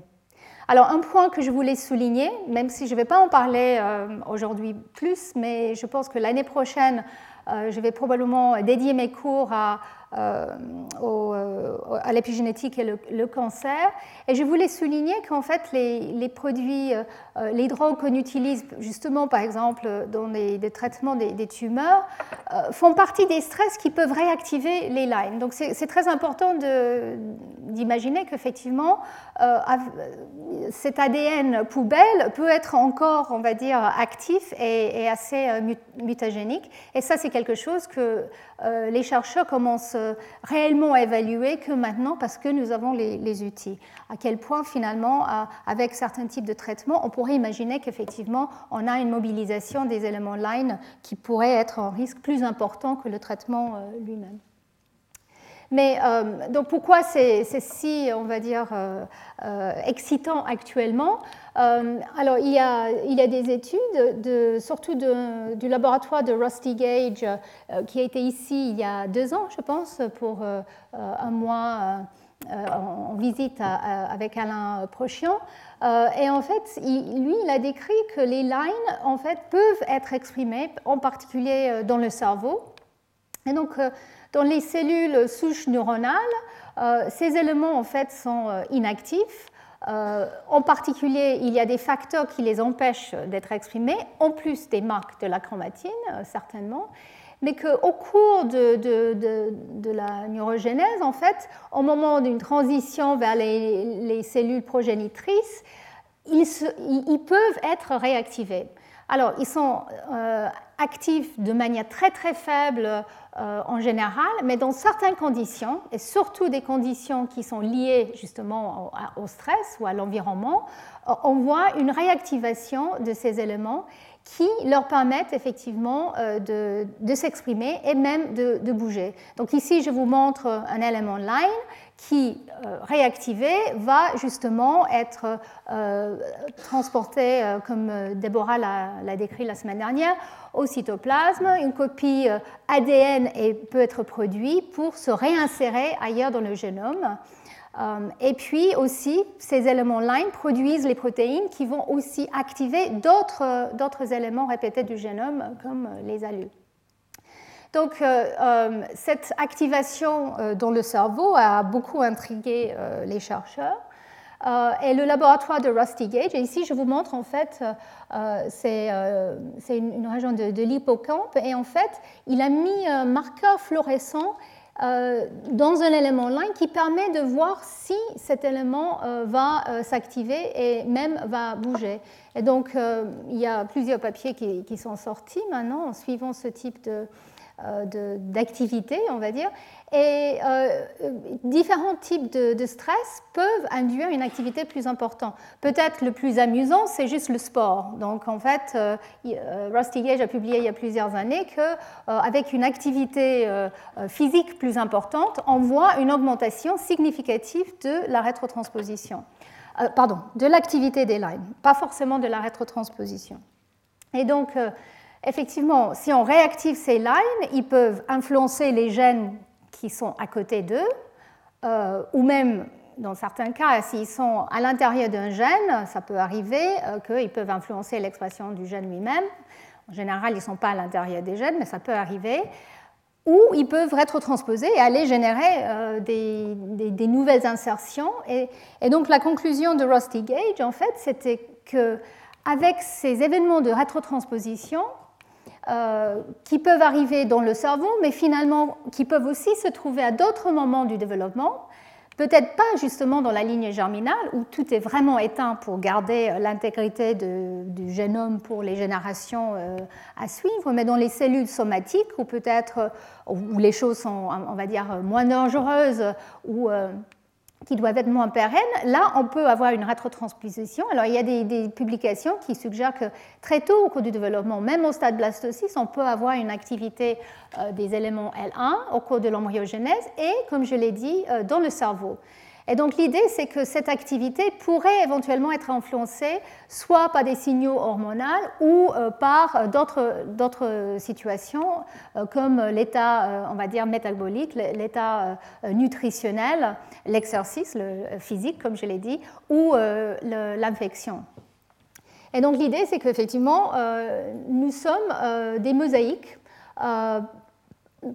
[SPEAKER 2] Alors un point que je voulais souligner, même si je ne vais pas en parler aujourd'hui plus, mais je pense que l'année prochaine, je vais probablement dédier mes cours à euh, euh, à l'épigénétique et le, cancer. Et je voulais souligner qu'en fait, les, produits, euh, les drogues qu'on utilise justement, par exemple, dans les, traitements des, tumeurs, font partie des stress qui peuvent réactiver les lines. Donc c'est très important d'imaginer qu'effectivement, cet ADN poubelle peut être encore, on va dire, actif et, assez mutagénique. Et ça, c'est quelque chose que les chercheurs commencent réellement évaluer que maintenant parce que nous avons les, outils. À quel point finalement, avec certains types de traitements, on pourrait imaginer qu'effectivement, on a une mobilisation des éléments line qui pourrait être un risque plus important que le traitement euh, lui-même. Mais euh, donc pourquoi c'est si, on va dire, euh, euh, excitant actuellement Alors il y, a, il y, a, des études, de, surtout du laboratoire de Rusty Gage, qui a été ici il y a deux ans, je pense, pour un mois. en visite avec Alain Prochian. et en fait, lui, il a décrit que les lines en fait, peuvent être exprimées, en particulier dans le cerveau. Et donc, dans les cellules souches neuronales, euh, ces éléments en fait sont euh, inactifs. Euh, en particulier, il y a des facteurs qui les empêchent d'être exprimés, en plus des marques de la chromatine, certainement, mais qu'au cours de, la neurogénèse, en fait, au moment d'une transition vers les, cellules progénitrices, ils, peuvent être réactivés. Alors, ils sont actifs de manière très très faible euh, en général, mais dans certaines conditions, et surtout des conditions qui sont liées justement au, stress ou à l'environnement, euh, on voit une réactivation de ces éléments qui leur permettent effectivement euh, de, s'exprimer et même de, de, bouger. Donc ici, je vous montre un élément line qui, euh, réactivé, va justement être euh, transporté, euh, comme Déborah l'a décrit la semaine dernière, au cytoplasme. Une copie ADN peut être produite pour se réinsérer ailleurs dans le génome. Et puis aussi, ces éléments line produisent les protéines qui vont aussi activer d'autres éléments répétés du génome, comme les ALU. Donc, euh, euh, cette activation euh, dans le cerveau a beaucoup intrigué les chercheurs. et le laboratoire de Rusty Gage, et ici je vous montre en fait, c'est une, région de, de l'hippocampe, et en fait, il a mis un marqueur fluorescent dans un élément line qui permet de voir si cet élément va s'activer et même va bouger. Et donc, il y a plusieurs papiers qui, qui, sont sortis maintenant en suivant ce type de, d'activité, on va dire. Et euh, différents types de, stress peuvent induire une activité plus importante. Peut-être le plus amusant, c'est juste le sport. Donc en fait, euh, Rusty Gage a publié il y a plusieurs années qu'avec une activité physique plus importante, on voit une augmentation significative de la rétrotransposition. pardon, de l'activité des lines, pas forcément de la rétrotransposition. Et donc, effectivement, si on réactive ces lines, ils peuvent influencer les gènes qui sont à côté d'eux, ou même dans certains cas, s'ils sont à l'intérieur d'un gène, ça peut arriver euh, qu'ils peuvent influencer l'expression du gène lui-même. En général, ils ne sont pas à l'intérieur des gènes, mais ça peut arriver. Ou ils peuvent rétrotransposer et aller générer euh, des, nouvelles insertions. Et, donc la conclusion de Rusty Gage, en fait, c'était que avec ces événements de rétrotransposition, euh, qui peuvent arriver dans le cerveau, mais finalement qui peuvent aussi se trouver à d'autres moments du développement, Peut-être pas justement dans la ligne germinale où tout est vraiment éteint pour garder euh, l'intégrité du génome pour les générations euh, à suivre, mais dans les cellules somatiques où peut-être euh, où les choses sont, on va dire, moins dangereuses ou qui doivent être moins pérennes, là, on peut avoir une rétrotransposition. Alors, il y a des, publications qui suggèrent que très tôt au cours du développement, même au stade blastocyste, on peut avoir une activité euh, des éléments L1 au cours de l'embryogenèse et, comme je l'ai dit, euh, dans le cerveau. Et donc l'idée, c'est que cette activité pourrait éventuellement être influencée soit par des signaux hormonaux ou euh, par euh, d'autres situations euh, comme l'état, on va dire, métabolique, l'état nutritionnel, l'exercice le physique, comme je l'ai dit, ou l'infection. Et donc l'idée, c'est qu'effectivement, nous sommes des mosaïques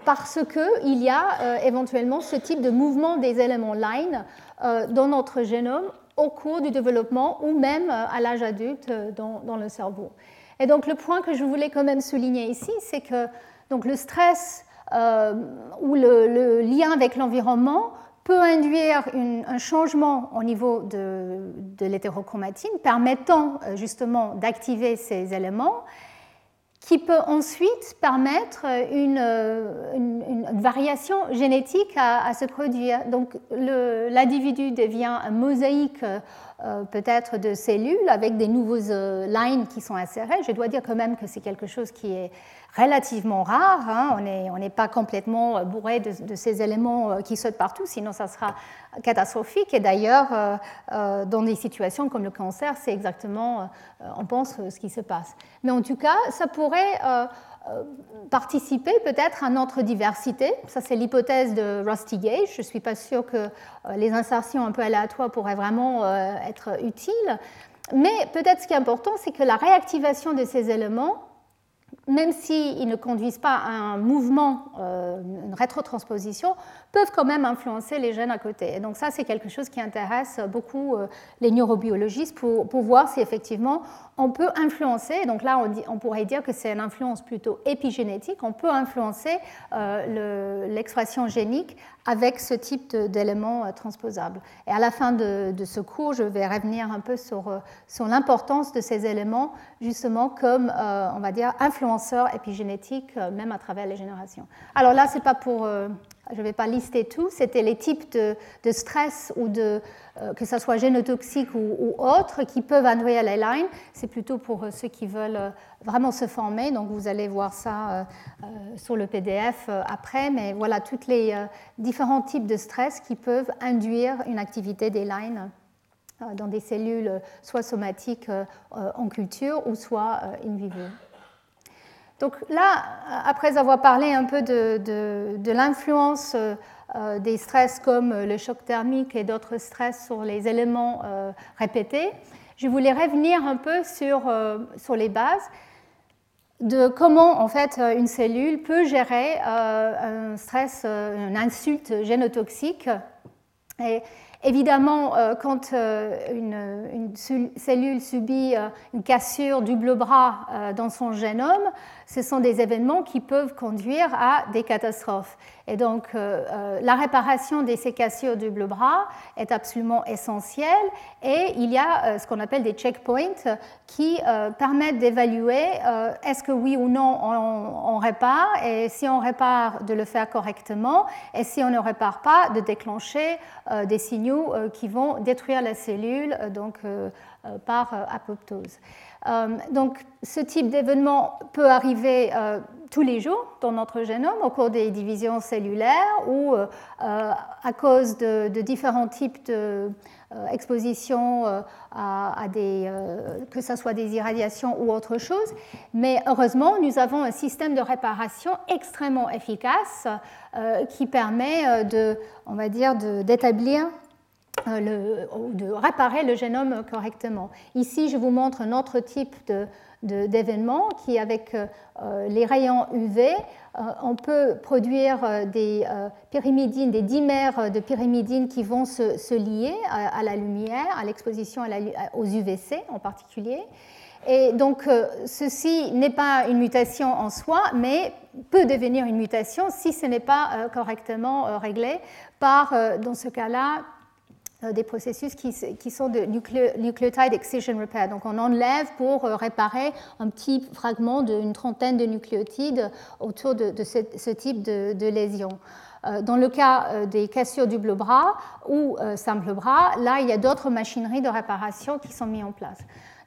[SPEAKER 2] parce qu'il y a éventuellement ce type de mouvement des éléments line dans notre génome au cours du développement ou même euh, à l'âge adulte dans, le cerveau. Et donc le point que je voulais quand même souligner ici, c'est que donc, le stress ou le, lien avec l'environnement peut induire un changement au niveau de, de l'hétérochromatine permettant justement d'activer ces éléments qui peut ensuite permettre une, une, variation génétique à, se produire. Donc l'individu devient un mosaïque euh, peut-être de cellules avec des nouveaux euh, lines qui sont insérés. Je dois dire quand même que c'est quelque chose qui est relativement rare. Hein. On n'est pas complètement euh, bourré de, ces éléments qui sautent partout, sinon ça sera catastrophique. Et d'ailleurs, dans des situations comme le cancer, c'est exactement, on pense, ce qui se passe. Mais en tout cas, ça pourrait euh, participer peut-être à notre diversité. Ça, c'est l'hypothèse de Rusty Gage. Je ne suis pas sûre que euh, les insertions un peu aléatoires pourraient vraiment euh, être utiles. Mais peut-être ce qui est important, c'est que la réactivation de ces éléments même s'ils ne conduisent pas à un mouvement, euh, une rétrotransposition, peuvent quand même influencer les gènes à côté. Et donc ça, c'est quelque chose qui intéresse beaucoup euh, les neurobiologistes pour, voir si effectivement on peut influencer, donc là on, pourrait dire que c'est une influence plutôt épigénétique, on peut influencer euh, l'expression génique avec ce type d'éléments transposables. Et à la fin de, ce cours, je vais revenir un peu sur, sur l'importance de ces éléments justement comme, on va dire, influence épigénétique euh, même à travers les générations. Alors là, c'est pas pour, euh, je ne vais pas lister tout, c'était les types de, stress ou euh, que ce soit génotoxique ou, ou autre, qui peuvent induire les lines. C'est plutôt pour ceux qui veulent vraiment se former. Donc vous allez voir ça sur le PDF après. Mais voilà, tous les différents types de stress qui peuvent induire une activité des lines dans des cellules soit somatiques en culture ou soit in vivo. Donc là, après avoir parlé un peu de, l'influence euh, euh, des stress comme le choc thermique et d'autres stress sur les éléments euh, répétés, je voulais revenir un peu sur, les bases de comment en fait une cellule peut gérer un stress, une insulte génotoxique. Et Évidemment, euh, quand euh, une, cellule subit euh, une cassure du bleu bras dans son génome, ce sont des événements qui peuvent conduire à des catastrophes. Et donc, la réparation des cassures du bleu bras est absolument essentielle. Et il y a ce qu'on appelle des checkpoints qui permettent d'évaluer est-ce que oui ou non on, on, répare, et si on répare, de le faire correctement, et si on ne répare pas, de déclencher des signaux euh, qui vont détruire la cellule euh, donc, euh, par apoptose. Donc, ce type d'événement peut arriver tous les jours dans notre génome au cours des divisions cellulaires ou à cause de, différents types d'exposition à, des, que ce soit des irradiations ou autre chose. Mais heureusement, nous avons un système de réparation extrêmement efficace qui permet de, on va dire, d'établir euh, de réparer le génome correctement. Ici, je vous montre un autre type d'événement de, qui, avec euh, les rayons UV, euh, on peut produire des pyrimidines, des dimères de pyrimidines qui vont se, lier à, la lumière, à l'exposition aux UVC en particulier. Et donc, ceci n'est pas une mutation en soi, mais peut devenir une mutation si ce n'est pas correctement réglé par, dans ce cas-là, euh, des processus qui, sont de nucleotide excision repair. Donc on enlève pour euh, réparer un petit fragment d'une trentaine de nucléotides autour de, ce, type de, de lésion. Euh, dans le cas des cassures du bleu bras ou simple bras, là, il y a d'autres machineries de réparation qui sont mises en place.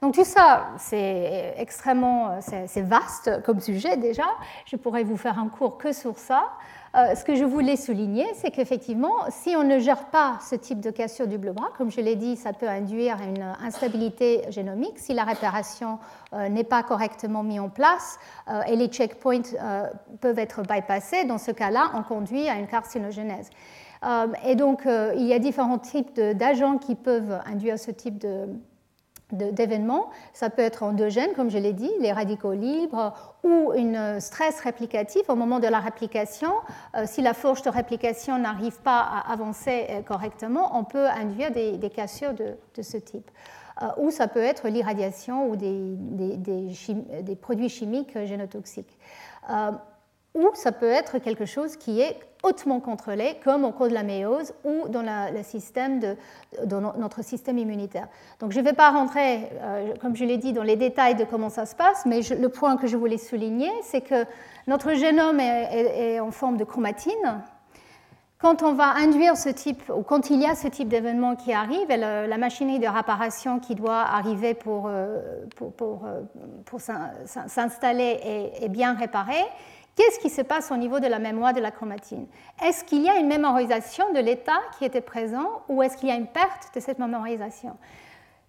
[SPEAKER 2] Donc tout ça, c'est extrêmement c'est vaste comme sujet déjà. Je pourrais vous faire un cours que sur ça. Euh, ce que je voulais souligner, c'est qu'effectivement, si on ne gère pas ce type de cassure du bleu bras, comme je l'ai dit, ça peut induire une instabilité génomique si la réparation euh, n'est pas correctement mise en place euh, et les checkpoints peuvent être bypassés. Dans ce cas-là, on conduit à une carcinogénèse. et donc, il y a différents types d'agents qui peuvent induire ce type de d'événements. Ça peut être endogène, comme je l'ai dit, les radicaux libres, ou une stress réplicatif au moment de la réplication. Euh, si la fourche de réplication n'arrive pas à avancer euh, correctement, on peut induire des, cassures de, ce type. Euh, ou ça peut être l'irradiation ou des, des, produits chimiques génotoxiques ou ça peut être quelque chose qui est hautement contrôlé, comme au cours de la méiose ou dans notre système immunitaire. Donc je ne vais pas rentrer, euh, comme je l'ai dit, dans les détails de comment ça se passe, mais le point que je voulais souligner, c'est que notre génome est, en forme de chromatine. Quand on va induire ce type, ou quand il y a ce type d'événement qui arrive, et la machinerie de réparation qui doit arriver pour, euh, euh, s'installer est, est bien réparée, Qu'est-ce qui se passe au niveau de la mémoire de la chromatine? Est-ce qu'il y a une mémorisation de l'état qui était présent ou est-ce qu'il y a une perte de cette mémorisation?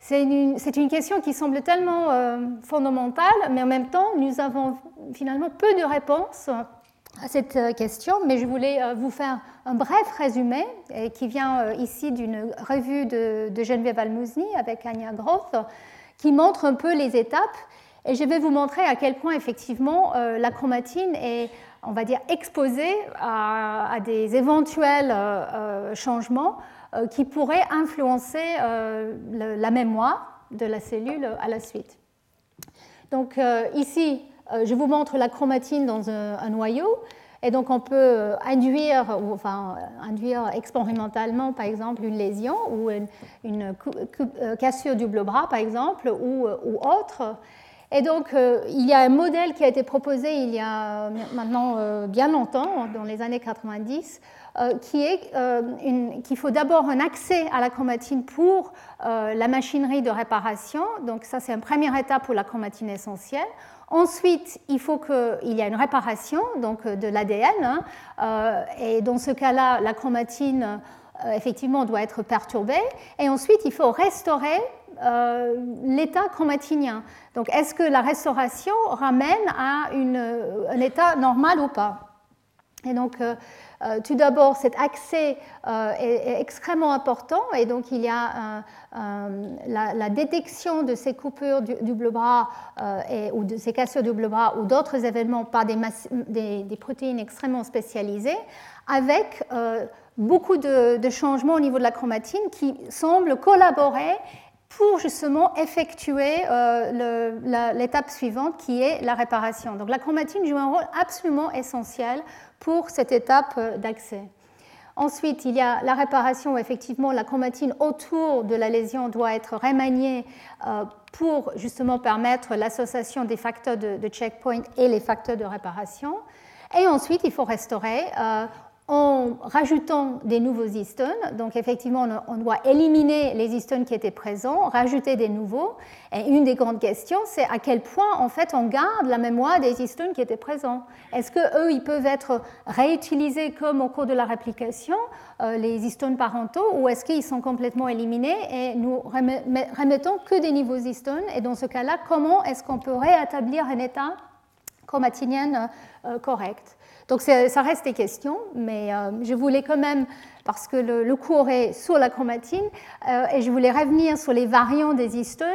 [SPEAKER 2] C'est une, question qui semble tellement euh, fondamentale, mais en même temps, nous avons finalement peu de réponses à cette euh, question, mais je voulais euh, vous faire un bref résumé qui vient ici d'une revue de, Geneviève avec Anya Groth, qui montre un peu les étapes et je vais vous montrer à quel point effectivement euh, la chromatine est, on va dire, exposée à, des éventuels euh, euh, changements qui pourraient influencer la mémoire de la cellule à la suite. Donc ici, je vous montre la chromatine dans un, noyau. Et donc on peut induire, enfin induire expérimentalement par exemple une lésion ou une, cassure du bleu bras par exemple ou, ou autre. Et donc, euh, il y a un modèle qui a été proposé il y a maintenant euh, bien longtemps, dans les années 90, euh, qui est qu'il faut d'abord un accès à la chromatine pour la machinerie de réparation. Donc, ça, c'est une première étape pour la chromatine essentielle. Ensuite, il faut qu'il y ait une réparation donc de l'ADN. Hein, et dans ce cas-là, la chromatine, effectivement, doit être perturbée. Et ensuite, il faut restaurer euh, l'état chromatinien. Donc, est-ce que la restauration ramène à un état normal ou pas? Et donc, euh, euh, tout d'abord, cet accès est, extrêmement important et donc il y a la, détection de ces coupures du, bleu bras ou de ces cassures du bleu bras ou d'autres événements par des, protéines extrêmement spécialisées avec beaucoup de, changements au niveau de la chromatine qui semblent collaborer pour justement effectuer euh, l'étape suivante qui est la réparation. Donc la chromatine joue un rôle absolument essentiel pour cette étape euh, d'accès. Ensuite, il y a la réparation effectivement la chromatine autour de la lésion doit être remaniée euh, pour justement permettre l'association des facteurs de, checkpoint et les facteurs de réparation. Et ensuite, il faut restaurer en rajoutant des nouveaux histones. Donc effectivement, on doit éliminer les histones qui étaient présents, rajouter des nouveaux. Et une des grandes questions, c'est à quel point en fait on garde la mémoire des histones qui étaient présents. Est-ce que eux, ils peuvent être réutilisés comme au cours de la réplication, euh, les histones parentaux, ou est-ce qu'ils sont complètement éliminés et nous remettons que des nouveaux histones? Et dans ce cas-là, comment est-ce qu'on peut réétablir un état chromatinien euh, correct? Donc ça reste des questions, mais euh, je voulais quand même, parce que le, cours est sur la chromatine, euh, et je voulais revenir sur les variants des histones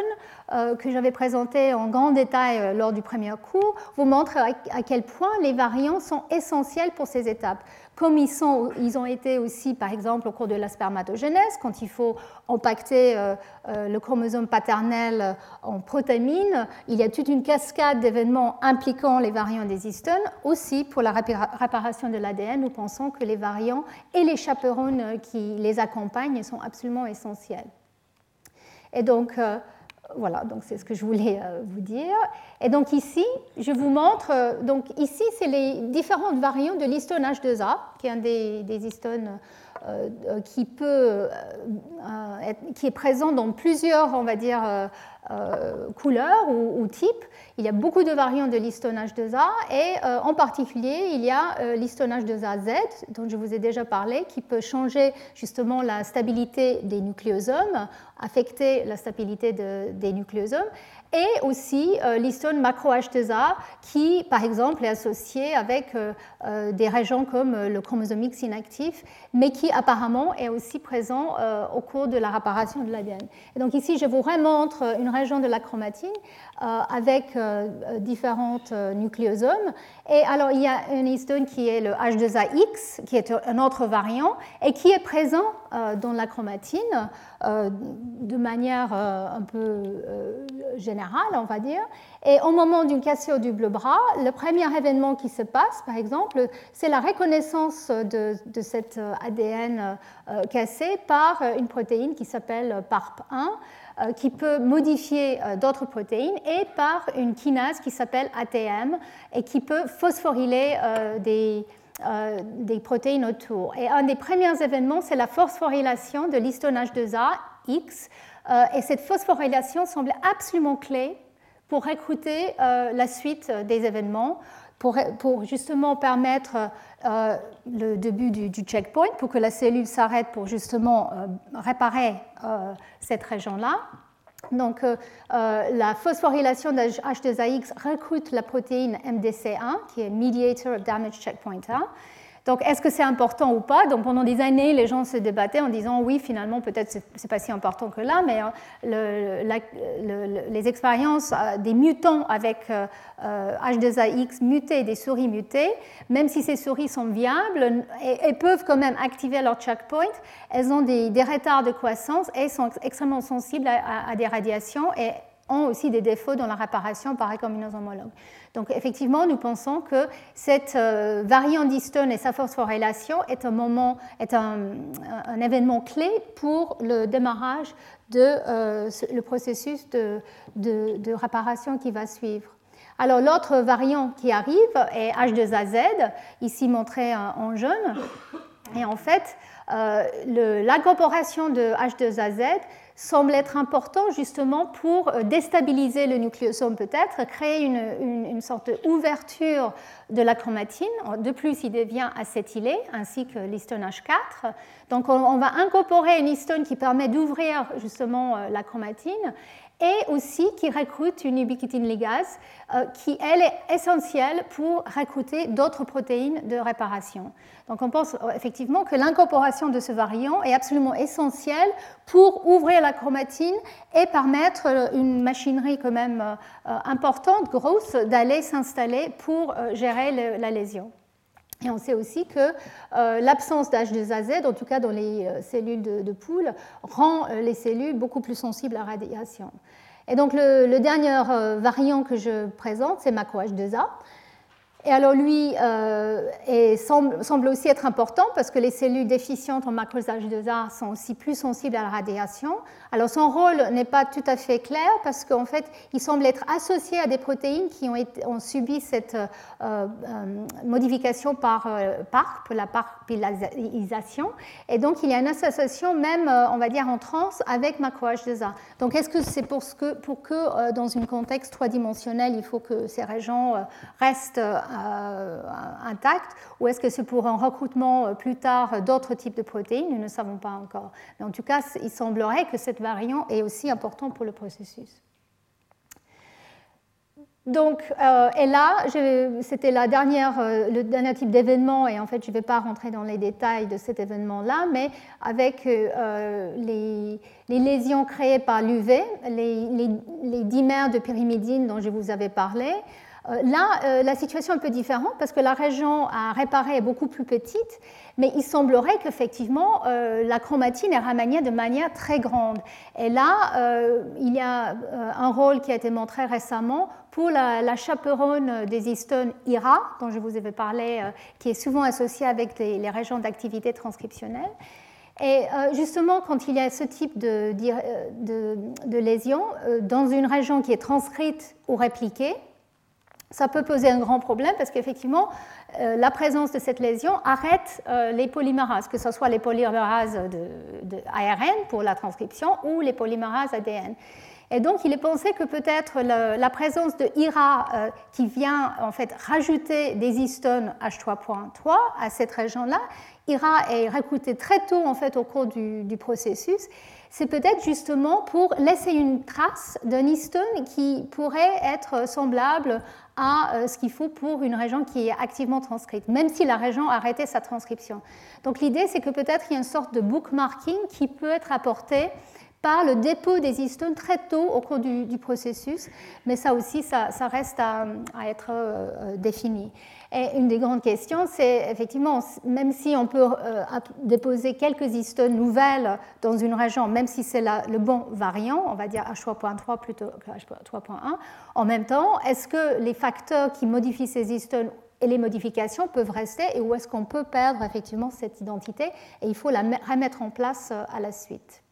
[SPEAKER 2] euh, que j'avais présentés en grand détail lors du premier cours, vous montrer à quel point les variants sont essentiels pour ces étapes comme ils, sont, ils ont été aussi, par exemple, au cours de la spermatogénèse, quand il faut impacter euh, euh, le chromosome paternel en protamine, il y a toute une cascade d'événements impliquant les variants des histones. Aussi, pour la réparation de l'ADN, nous pensons que les variants et les chaperones qui les accompagnent sont absolument essentiels. Et donc, euh, voilà, donc c'est ce que je voulais euh, vous dire. Et donc ici, je vous montre, euh, donc ici, c'est les différentes variantes de l'histone H2A, qui est un des, histones euh, qui, peut, qui est présent dans plusieurs, on va dire, couleurs ou, types. Il y a beaucoup de variantes de l'histone H2A et en particulier, il y a l'histone H2AZ, dont je vous ai déjà parlé, qui peut changer justement la stabilité des nucléosomes affecter la stabilité des nucléosomes, et aussi euh, l'histone macro-H2A qui, par exemple, est associé avec euh, euh, des régions comme le chromosome X inactif, mais qui apparemment est aussi présent au cours de la réparation de l'ADN. Et donc ici, je vous remontre une région de la chromatine avec différentes nucléosomes. Et alors, il y a une histone qui est le H2AX, qui est un autre variant, et qui est présent dans la chromatine de manière un peu générale on va dire. Et au moment d'une cassure du bleu bras, le premier événement qui se passe, par exemple, c'est la reconnaissance de, cet ADN euh, cassé par une protéine qui s'appelle PARP1 euh, qui peut modifier euh, d'autres protéines et par une kinase qui s'appelle ATM et qui peut phosphoryler des, protéines autour. Et un des premiers événements, c'est la phosphorylation de l'histonage 2A, X, euh, et cette phosphorylation semble absolument clé pour recruter euh, la suite des événements, pour, justement permettre euh, le début du, checkpoint, pour que la cellule s'arrête pour justement réparer cette région-là. Donc, la phosphorylation de H2AX recrute la protéine MDC1, qui est Mediator of Damage Checkpoint 1. Donc, est-ce que c'est important ou pas? Donc, pendant des années, les gens se débattaient en disant oui, finalement, peut-être c'est pas si important que là, mais euh, les expériences euh, des mutants avec H2AX euh, mutés, des souris mutées, même si ces souris sont viables et, peuvent quand même activer leur checkpoint, elles ont des, retards de croissance et sont extrêmement sensibles à, des radiations ont aussi des défauts dans la réparation par recombinase homologue. Donc effectivement, nous pensons que cette euh, variante d'histone et sa phosphorylation est un, moment, est un, événement clé pour le démarrage de euh, le processus de, de, réparation qui va suivre. Alors l'autre variant qui arrive est H2AZ, ici montré en jaune. Et en fait, euh, l'incorporation de H2AZ semble être important justement pour euh, déstabiliser le nucléosome peut-être, créer une, sorte d'ouverture de la chromatine. De plus, il devient acétylé, ainsi que l'histone H4. Donc on, va incorporer une histone qui permet d'ouvrir justement euh, la chromatine et aussi qui recrute une ubiquitine ligase euh, qui, elle, est essentielle pour recruter d'autres protéines de réparation. Donc on pense euh, effectivement que l'incorporation de ce variant est absolument essentielle pour ouvrir la chromatine et permettre euh, une machinerie quand même importante, grosse, d'aller s'installer pour gérer la lésion. Et on sait aussi que l'absence d'H2AZ, en tout cas dans les cellules de, poule, rend les cellules beaucoup plus sensibles à la radiation. Et donc le, dernier euh, variant que je présente, c'est MACO-H2A. Et alors lui euh, semble, aussi être important parce que les cellules déficientes en macrophage de A sont aussi plus sensibles à la radiation. Alors son rôle n'est pas tout à fait clair parce qu'en fait il semble être associé à des protéines qui ont, subi cette euh, euh, modification par PARP, la parpilisation. Et donc il y a une association même, on va dire, en trans avec macro-H2A. Donc est-ce que c'est pour, que, pour que dans un contexte trois-dimensionnel, il faut que ces régions restent euh, intact ou est-ce que c'est pour un recrutement euh, plus tard d'autres types de protéines? Nous ne savons pas encore. Mais en tout cas, il semblerait que cette variant est aussi importante pour le processus. Donc, euh, et là, c'était la dernière, le dernier type d'événement, et en fait, je ne vais pas rentrer dans les détails de cet événement-là, mais avec les, lésions créées par l'UV, les, les, les, dimères de pyrimidine dont je vous avais parlé, euh, là, euh, la situation est un peu différente parce que la région à réparer est beaucoup plus petite, mais il semblerait qu'effectivement euh, la chromatine est remaniée de manière très grande. Et là, il y a un rôle qui a été montré récemment pour la, chaperonne des histones IRA, dont je vous avais parlé, qui est souvent associée avec les, régions d'activité transcriptionnelle. Et justement, quand il y a ce type de lésion dans une région qui est transcrite ou répliquée, ça peut poser un grand problème parce qu'effectivement, euh, la présence de cette lésion arrête euh, les polymérases, que ce soit les polymérases de, ARN pour la transcription ou les polymérases ADN. Et donc, il est pensé que peut-être la, présence de IRA euh, qui vient en fait rajouter des histones H3.3 à cette région-là, IRA est recruté très tôt en fait au cours du, du processus c'est peut-être justement pour laisser une trace d'un histone qui pourrait être semblable à euh, ce qu'il faut pour une région qui est activement transcrite, même si la région a arrêté sa transcription. Donc l'idée, c'est que peut-être il y a une sorte de bookmarking qui peut être apporté par le dépôt des histones très tôt au cours du, processus, mais ça aussi, ça, reste à, être euh, euh, défini. Et une des grandes questions, c'est effectivement, même si on peut euh, déposer quelques histones nouvelles dans une région, même si c'est le bon variant, on va dire H3.3 plutôt que H3.1, en même temps, est-ce que les facteurs qui modifient ces histones et les modifications peuvent rester et où est-ce qu'on peut perdre effectivement cette identité et il faut la remettre en place à la suite?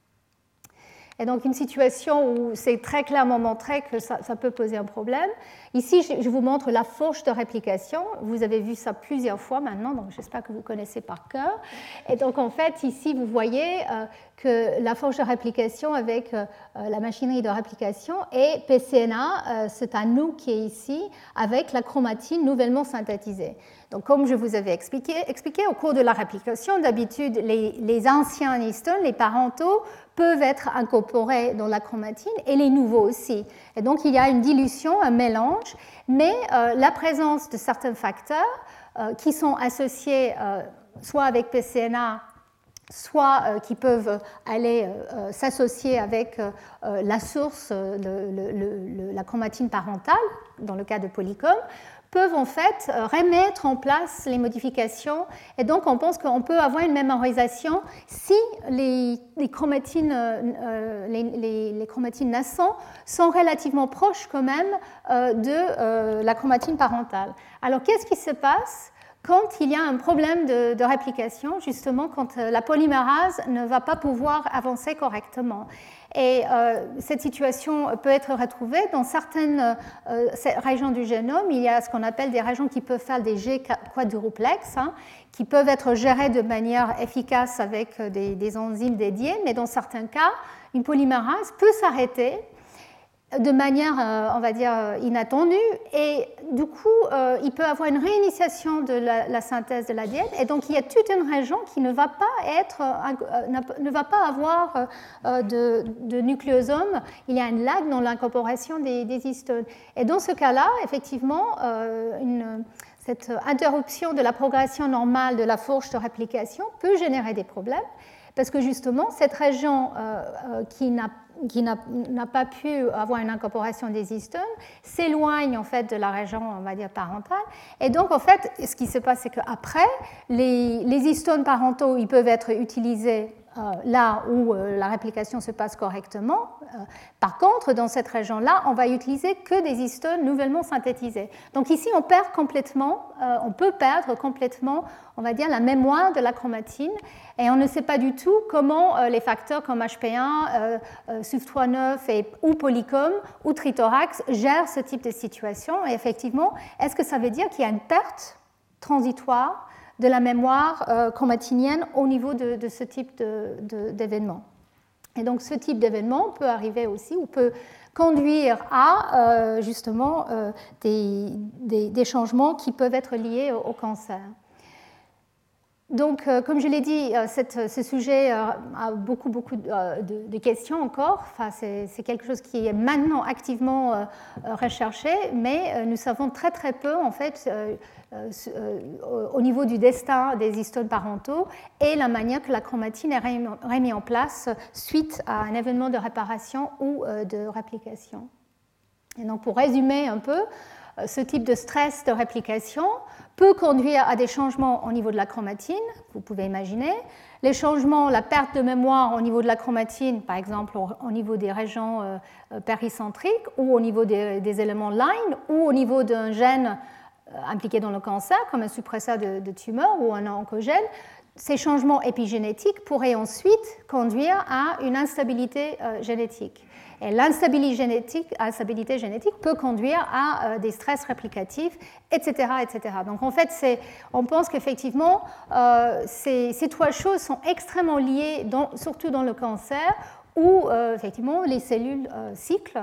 [SPEAKER 2] Et donc une situation où c'est très clairement montré que ça, peut poser un problème. Ici, je vous montre la fourche de réplication. Vous avez vu ça plusieurs fois maintenant, donc j'espère que vous connaissez par cœur. Et donc en fait, ici, vous voyez euh, que la fourche de réplication avec euh, la machinerie de réplication et PCNA, euh, c'est un nous qui est ici, avec la chromatine nouvellement synthétisée. Donc, comme je vous avais expliqué, expliqué au cours de la réplication, d'habitude, les, les, anciens histones, les parentaux, peuvent être incorporés dans la chromatine et les nouveaux aussi. Et donc, il y a une dilution, un mélange, mais euh, la présence de certains facteurs euh, qui sont associés euh, soit avec PCNA, soit qui peuvent aller s'associer avec la source, la chromatine parentale, dans le cas de polycom, peuvent en fait euh, remettre en place les modifications. Et donc, on pense qu'on peut avoir une mémorisation si les, chromatines, euh, euh, les, chromatines naissantes sont relativement proches quand même de la chromatine parentale. Alors, qu'est-ce qui se passe quand il y a un problème de, réplication, justement quand la polymérase ne va pas pouvoir avancer correctement? Et euh, cette situation peut être retrouvée dans certaines euh, régions du génome. Il y a ce qu'on appelle des régions qui peuvent faire des G quadruplex, hein, qui peuvent être gérées de manière efficace avec des, des enzymes dédiées, mais dans certains cas, une polymérase peut s'arrêter de manière, euh, on va dire, euh, inattendue. Et du coup, euh, il peut avoir une réinitiation de la, synthèse de l'ADN. Et donc, il y a toute une région qui ne va pas, être, ne va pas avoir de, de, nucléosome. Il y a une lag dans l'incorporation des, histones. Et dans ce cas-là, effectivement, cette interruption de la progression normale de la fourche de réplication peut générer des problèmes. Parce que justement, cette région qui n'a qui n'a pas pu avoir une incorporation des histones s'éloigne en fait de la région on va dire parentale. Et donc en fait ce qui se passe c'est qu'après les, les histones parentaux ils peuvent être utilisés là où la réplication se passe correctement. Par contre, dans cette région-là, on va utiliser que des histones nouvellement synthétisées. Donc ici, on perd complètement, on peut perdre complètement, on va dire, la mémoire de la chromatine. Et on ne sait pas du tout comment les facteurs comme HP1, SUF39 ou Polycom ou Trithorax gèrent ce type de situation. Et effectivement, est-ce que ça veut dire qu'il y a une perte transitoire de la mémoire euh, chromatinienne au niveau de, ce type d'événement. Et donc ce type d'événement peut arriver aussi ou peut conduire à euh, justement euh, des, changements qui peuvent être liés au cancer. Donc, euh, comme je l'ai dit, euh, ce sujet euh, a beaucoup, beaucoup de, questions encore. Enfin, c'est quelque chose qui est maintenant activement recherché, mais nous savons très, très peu, en fait, au niveau du destin des histones parentaux et la manière que la chromatine est remise en place suite à un événement de réparation ou de réplication. Et donc, pour résumer un peu, ce type de stress de réplication peut conduire à des changements au niveau de la chromatine, vous pouvez imaginer. Les changements, la perte de mémoire au niveau de la chromatine, par exemple au niveau des régions euh, euh, péricentriques ou au niveau des, éléments line ou au niveau d'un gène euh, impliqué dans le cancer, comme un suppresseur de, de tumeur ou un oncogène, ces changements épigénétiques pourraient ensuite conduire à une instabilité génétique. Et l'instabilité génétique, peut conduire à euh, des stress réplicatifs, etc. etc. Donc en fait, on pense qu'effectivement, euh, ces, trois choses sont extrêmement liées, surtout dans le cancer, où euh, effectivement les cellules cyclent,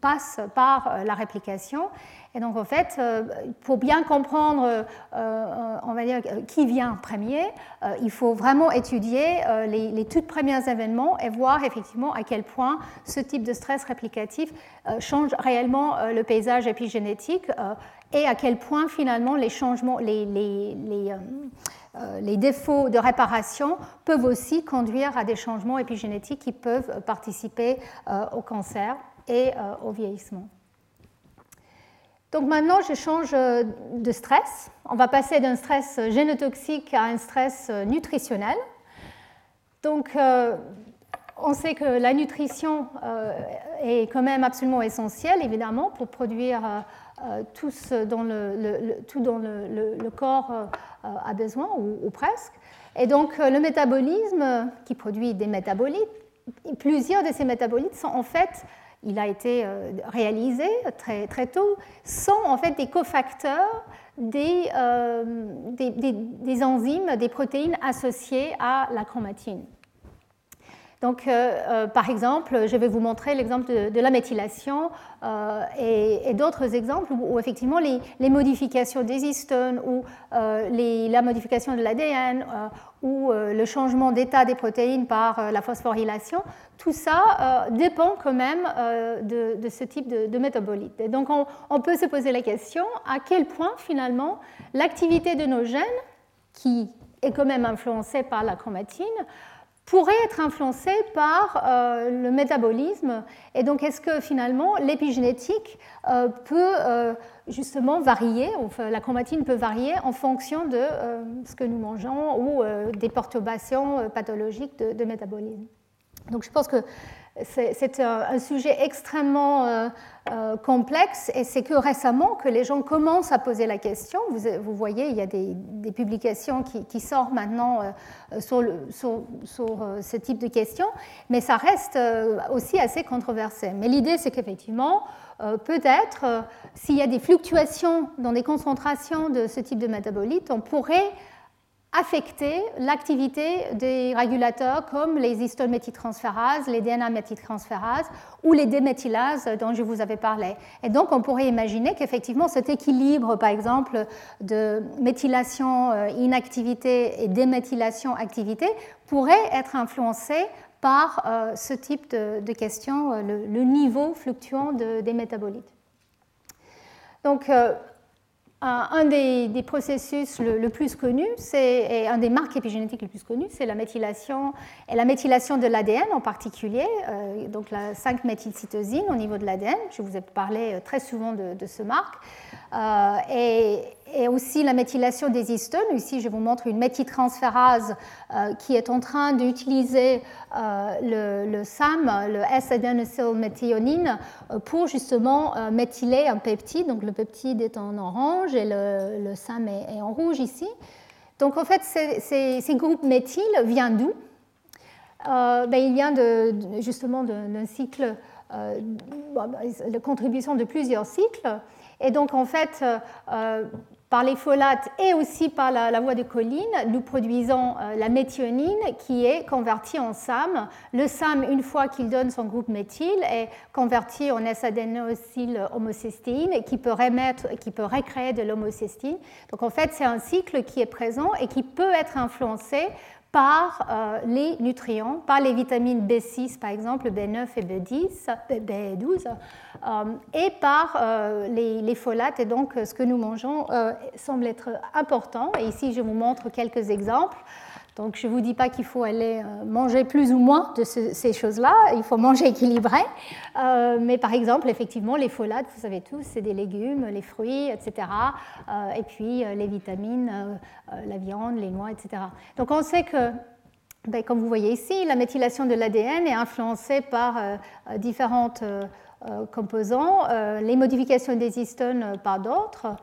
[SPEAKER 2] passent par la réplication et donc, en fait, euh, pour bien comprendre, euh, euh, on va dire, qui vient premier, il faut vraiment étudier les, les tout premiers événements et voir effectivement à quel point ce type de stress réplicatif change réellement le paysage épigénétique et à quel point finalement les changements, les, défauts de réparation peuvent aussi conduire à des changements épigénétiques qui peuvent participer au cancer et au vieillissement. Donc maintenant, je change euh, de stress. On va passer d'un stress génotoxique à un stress euh, nutritionnel. Donc, euh, on sait que la nutrition est quand même absolument essentielle, évidemment, pour produire tout ce dont le, corps a besoin, ou, presque. Et donc, le métabolisme, qui produit des métabolites, plusieurs de ces métabolites sont en fait il a été euh, réalisé très, tôt, sont en fait des cofacteurs euh, des, enzymes, des protéines associées à la chromatine. Donc, euh, par exemple, je vais vous montrer l'exemple de, la méthylation et, d'autres exemples où, effectivement les, modifications des histones ou la modification de l'ADN ou le changement d'état des protéines par la phosphorylation tout ça euh, dépend quand même euh, de, ce type de, métabolite. Et donc on, peut se poser la question à quel point finalement l'activité de nos gènes, qui est quand même influencée par la chromatine, pourrait être influencée par euh, le métabolisme. Et donc est-ce que finalement l'épigénétique peut justement varier, enfin, la chromatine peut varier en fonction de ce que nous mangeons ou des perturbations pathologiques de métabolisme? Donc je pense que c'est un, sujet extrêmement euh, euh, complexe et c'est que récemment que les gens commencent à poser la question. Vous, voyez, il y a des, publications qui, sortent maintenant euh, sur, ce type de questions, mais ça reste aussi assez controversé. Mais l'idée, c'est qu'effectivement, peut-être, s'il y a des fluctuations dans des concentrations de ce type de métabolites, on pourrait affecter l'activité des régulateurs comme les histométhyltransférases, les DNA méthyltransférases ou les déméthylases dont je vous avais parlé. Et donc on pourrait imaginer qu'effectivement cet équilibre, par exemple, de méthylation euh, inactivité et déméthylation activité pourrait être influencé par euh, ce type de, questions, euh, le, niveau fluctuant des métabolites. Donc, un des, processus le, plus connu, et un des marques épigénétiques les plus connus, c'est la méthylation, et la méthylation de l'ADN en particulier, euh, donc la 5-méthylcytosine au niveau de l'ADN. Je vous ai parlé euh, très souvent de, ce marque. Euh, et, et aussi la méthylation des histones. Ici, je vous montre une méthyltransférase qui est en train d'utiliser le, le, SAM, le S-adenosylméthionine, pour justement méthyler un peptide. Donc le peptide est en orange et le, SAM est, en rouge ici. Donc en fait, ces, groupes méthyl viennent d'où? Ben, Il vient de, justement d'un cycle euh, la contribution de plusieurs cycles. Et donc, en fait, euh, euh, par les folates et aussi par la, voie de choline, nous produisons la méthionine qui est convertie en SAM. Le SAM, une fois qu'il donne son groupe méthyle, est converti en S-adénosyl homocystéine et qui peut, remettre, qui peut recréer de l'homocystine. Donc en fait, c'est un cycle qui est présent et qui peut être influencé par euh, les nutriments, par les vitamines B6 par exemple, B9 et B10, B12, euh, et par euh, les, folates. Et donc ce que nous mangeons semble être important. Et ici je vous montre quelques exemples. Donc je ne vous dis pas qu'il faut aller euh, manger plus ou moins de ces choses-là, il faut manger équilibré. Euh, mais par exemple, effectivement, les folates, vous savez tous, c'est des légumes, les fruits, etc. Euh, et puis les vitamines, la viande, les noix, etc. Donc on sait que, ben, comme vous voyez ici, la méthylation de l'ADN est influencée par différentes composants, les modifications des histones par d'autres.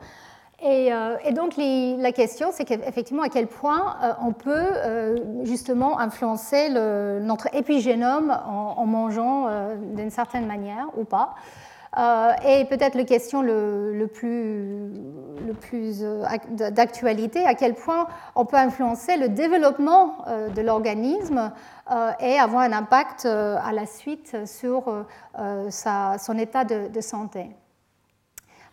[SPEAKER 2] Euh, et, donc la question, c'est qu'effectivement à quel point euh, on peut euh, justement influencer notre épigénome en, mangeant d'une certaine manière ou pas. et peut-être la question le, plus, le plus d'actualité, à quel point on peut influencer le développement de l'organisme et avoir un impact à la suite sur son état de santé.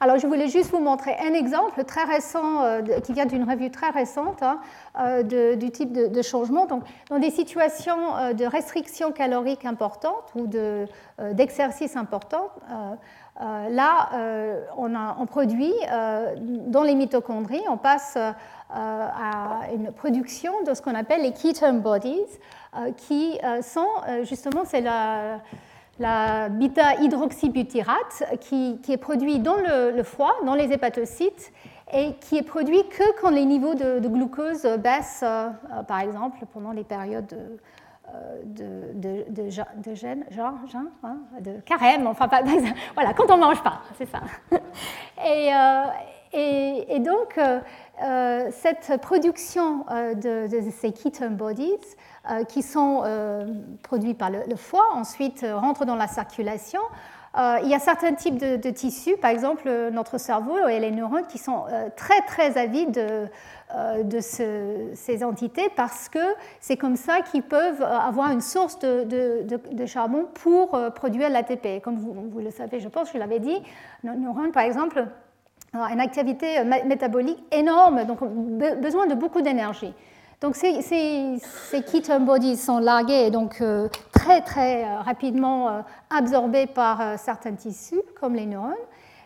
[SPEAKER 2] Alors, je voulais juste vous montrer un exemple très récent, euh, qui vient d'une revue très récente, hein, euh, du type de, changement. Donc, dans des situations euh, de restriction calorique importante ou d'exercice important, là, on, on produit dans les mitochondries, on passe à une production de ce qu'on appelle les ketone bodies, qui sont justement, c'est la la bêta-hydroxybutyrate qui, est produit dans le, foie, dans les hépatocytes, et qui est produit que quand les niveaux de, glucose baissent, euh, euh, par exemple, pendant les périodes de, de, de, hein, de carême, enfin, voilà, quand on ne mange pas, c'est ça. [laughs] Et, euh, donc, cette production de, ces ketone bodies euh, qui sont euh, produits par le, foie, ensuite euh, rentrent dans la circulation. il y a certains types de, tissus, par exemple notre cerveau et les neurones, qui sont très très avides de, ces entités parce que c'est comme ça qu'ils peuvent avoir une source de, charbon pour produire l'ATP. Comme vous, vous, le savez, je pense, je l'avais dit, nos neurones, par exemple, ont une activité métabolique énorme, donc besoin de beaucoup d'énergie. Donc ces, ces, ketone bodies sont largués et donc euh, très très euh, rapidement euh, absorbés par certains tissus comme les neurones.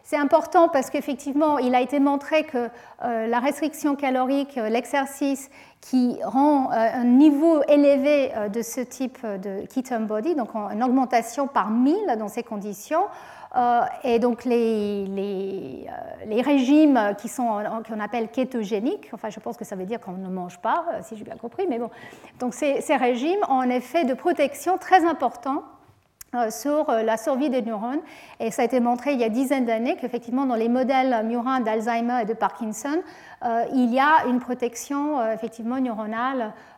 [SPEAKER 2] C'est important parce qu'effectivement, il a été montré que la restriction calorique, l'exercice qui rend un niveau élevé de ce type de ketone body, donc une augmentation par 1000 dans ces conditions, euh, et donc les, les, euh, régimes qui sont qu'on appelle kétogéniques, enfin je pense que ça veut dire qu'on ne mange pas, euh, si j'ai bien compris, mais bon, donc ces, régimes ont un effet de protection très important sur la survie des neurones. Et ça a été montré il y a dizaines d'années qu'effectivement, dans les modèles murins d'Alzheimer et de Parkinson, il y a une protection effectivement neuronale euh, euh,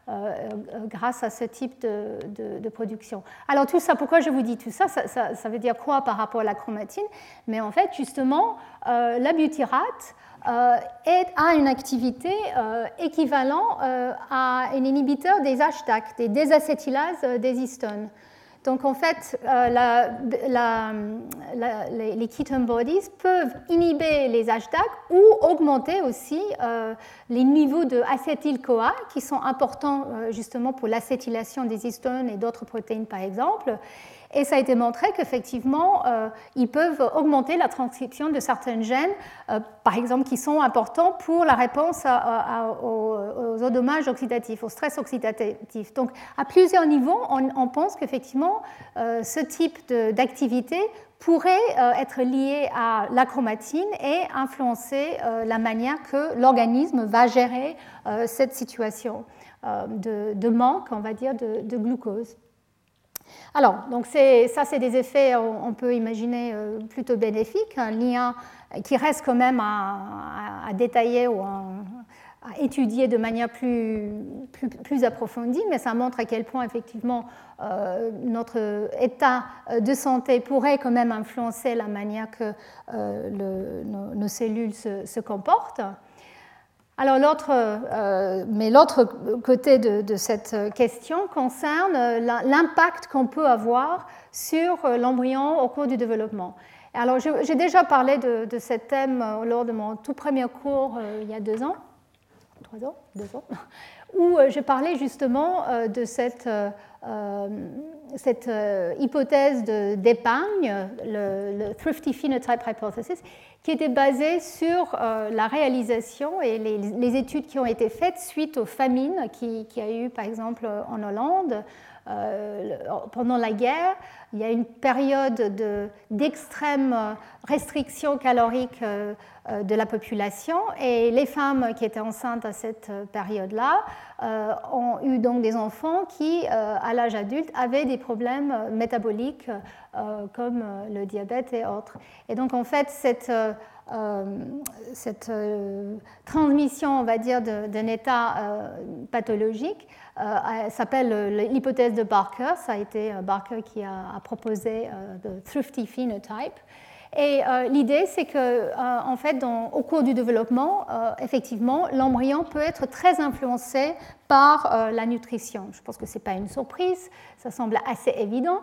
[SPEAKER 2] grâce à ce type de, production. Alors tout ça, pourquoi je vous dis tout ça? Ça, veut dire quoi par rapport à la chromatine? Mais en fait, justement, euh, la butyrate a une activité équivalente à un inhibiteur des HDAC, des désacétylases des histones. Donc en fait, euh, les ketone bodies peuvent inhiber les HDAC ou augmenter aussi euh, les niveaux de acétyl-CoA qui sont importants euh, justement pour l'acétylation des histones et d'autres protéines par exemple. Et ça a été montré qu'effectivement, euh, ils peuvent augmenter la transcription de certains gènes, euh, par exemple, qui sont importants pour la réponse aux, dommages oxydatifs, au stress oxydatif. Donc, à plusieurs niveaux, on, pense qu'effectivement, euh, ce type d'activité pourrait être lié à la chromatine et influencer la manière que l'organisme va gérer cette situation de, manque, on va dire, de glucose. Alors, donc ça, c'est des effets, on peut imaginer, euh, plutôt bénéfiques, un lien qui reste quand même à, détailler ou à, étudier de manière plus, plus, approfondie, mais ça montre à quel point, effectivement, euh, notre état de santé pourrait quand même influencer la manière que euh, nos, cellules se comportent. Alors l'autre, euh, mais l'autre côté de, cette question concerne l'impact qu'on peut avoir sur l'embryon au cours du développement. Alors j'ai déjà parlé de, ce thème lors de mon tout premier cours euh, il y a deux ans, trois ans, deux ans, [laughs] où euh, j'ai parlé justement de cette euh, cette euh, hypothèse d'épargne, le, Thrifty Phenotype Hypothesis, qui était basée sur euh, la réalisation et les, études qui ont été faites suite aux famines qui, qui a eu par exemple en Hollande euh, pendant la guerre, il y a une période d'extrême restriction calorique euh, euh, de la population et les femmes qui étaient enceintes à cette période-là ont eu donc des enfants qui, à l'âge adulte, avaient des problèmes métaboliques comme le diabète et autres. Et donc en fait, cette cette transmission, on va dire, d'un état pathologique euh, s'appelle l'hypothèse de Barker. Ça a été euh, Barker qui a, proposé le euh, thrifty phenotype. Et l'idée, c'est que, en fait, au cours du développement, effectivement, l'embryon peut être très influencé par la nutrition. Je pense que ce n'est pas une surprise, ça semble assez évident.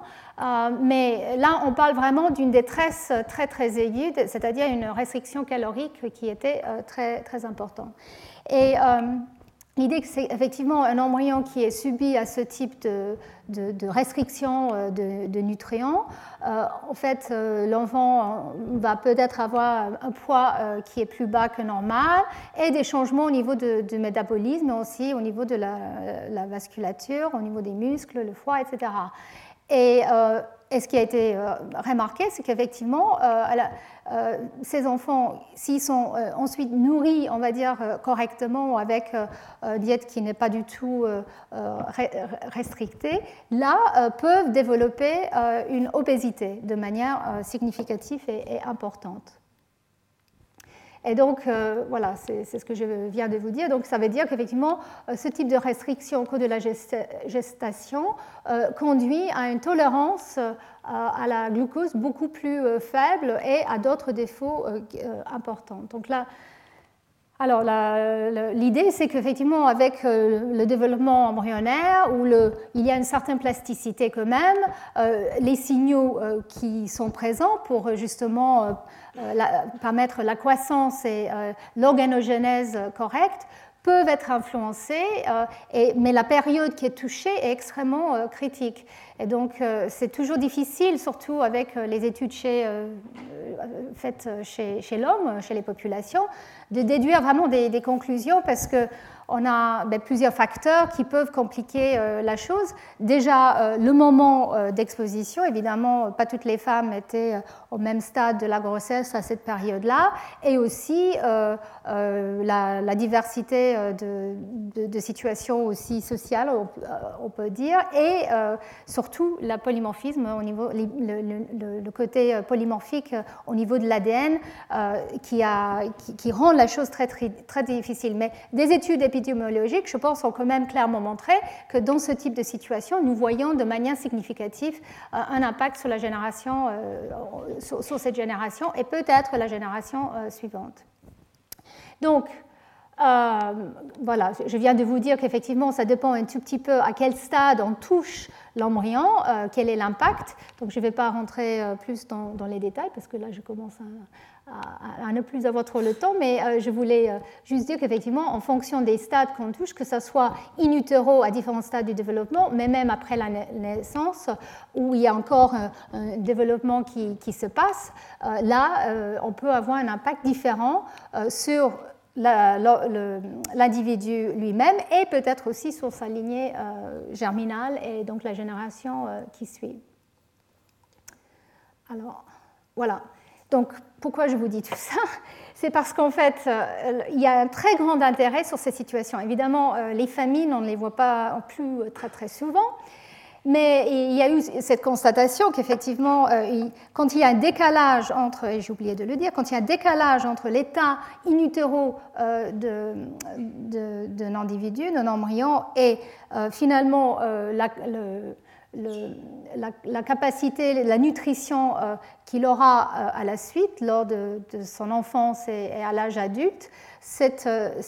[SPEAKER 2] mais là, on parle vraiment d'une détresse très, très aiguë, c'est-à-dire une restriction calorique qui était très, très importante. Et L'idée que c'est effectivement un embryon qui est subi à ce type de, restriction euh, de, nutriments. Euh, en fait, euh, l'enfant va peut-être avoir un poids qui est plus bas que normal et des changements au niveau du métabolisme, mais aussi au niveau de la, la, vasculature, au niveau des muscles, le foie, etc. Et ce qui a été euh, remarqué, c'est qu'effectivement, euh, euh, ces enfants, s'ils sont ensuite nourris, on va dire, correctement, avec une diète qui n'est pas du tout restrictée, là, peuvent développer une obésité de manière significative et importante. Et donc, euh, voilà, c'est ce que je viens de vous dire. Donc, ça veut dire qu'effectivement, euh, ce type de restriction au cours de la gestation euh, conduit à une tolérance à la glucose beaucoup plus faible et à d'autres défauts importants. Donc là, alors, l'idée, c'est qu'effectivement, avec le développement embryonnaire, où il y a une certaine plasticité quand même, les signaux qui sont présents pour justement permettre la croissance et l'organogénèse correcte peuvent être influencés, et, mais la période qui est touchée est extrêmement critique. Et donc, c'est toujours difficile, surtout avec les études faites chez, chez l'homme, chez les populations, de déduire vraiment des, conclusions parce que on a ben, plusieurs facteurs qui peuvent compliquer euh, la chose. Déjà, euh, le moment euh, d'exposition, évidemment, pas toutes les femmes étaient au même stade de la grossesse à cette période-là, et aussi la, diversité de, situations aussi sociales, on, peut dire, et surtout la polymorphisme le, côté polymorphique au niveau de l'ADN qui, rend la chose très, très, difficile. Mais des études épidémiologiques, je pense, ont quand même clairement montré que dans ce type de situation, nous voyons de manière significative euh, un impact sur euh, cette génération et peut-être la génération euh, suivante. Donc, voilà, je viens de vous dire qu'effectivement, ça dépend un tout petit peu à quel stade on touche l'embryon, quel est l'impact. Donc, je ne vais pas rentrer plus dans, les détails parce que là, je commence à, ne plus avoir trop le temps, mais euh, je voulais euh, juste dire qu'effectivement, en fonction des stades qu'on touche, que ce soit in utero à différents stades du développement, mais même après la naissance, où il y a encore un, développement qui, se passe, euh, là, on peut avoir un impact différent sur l'individu lui-même et peut-être aussi sur sa lignée germinale et donc la génération qui suit. Alors, voilà. Donc, pourquoi je vous dis tout ça? [laughs] C'est parce qu'en fait, il y a un très grand intérêt sur ces situations. Évidemment, les famines, on ne les voit pas plus très très souvent, mais il y a eu cette constatation qu'effectivement, euh, quand il y a un décalage entre, et j'ai oublié de le dire, quand il y a un décalage entre l'état in utero euh, d'un individu, d'un embryon, et euh, finalement la, la, capacité, la nutrition qu'il aura à la suite lors de, son enfance et à l'âge adulte, cette, euh,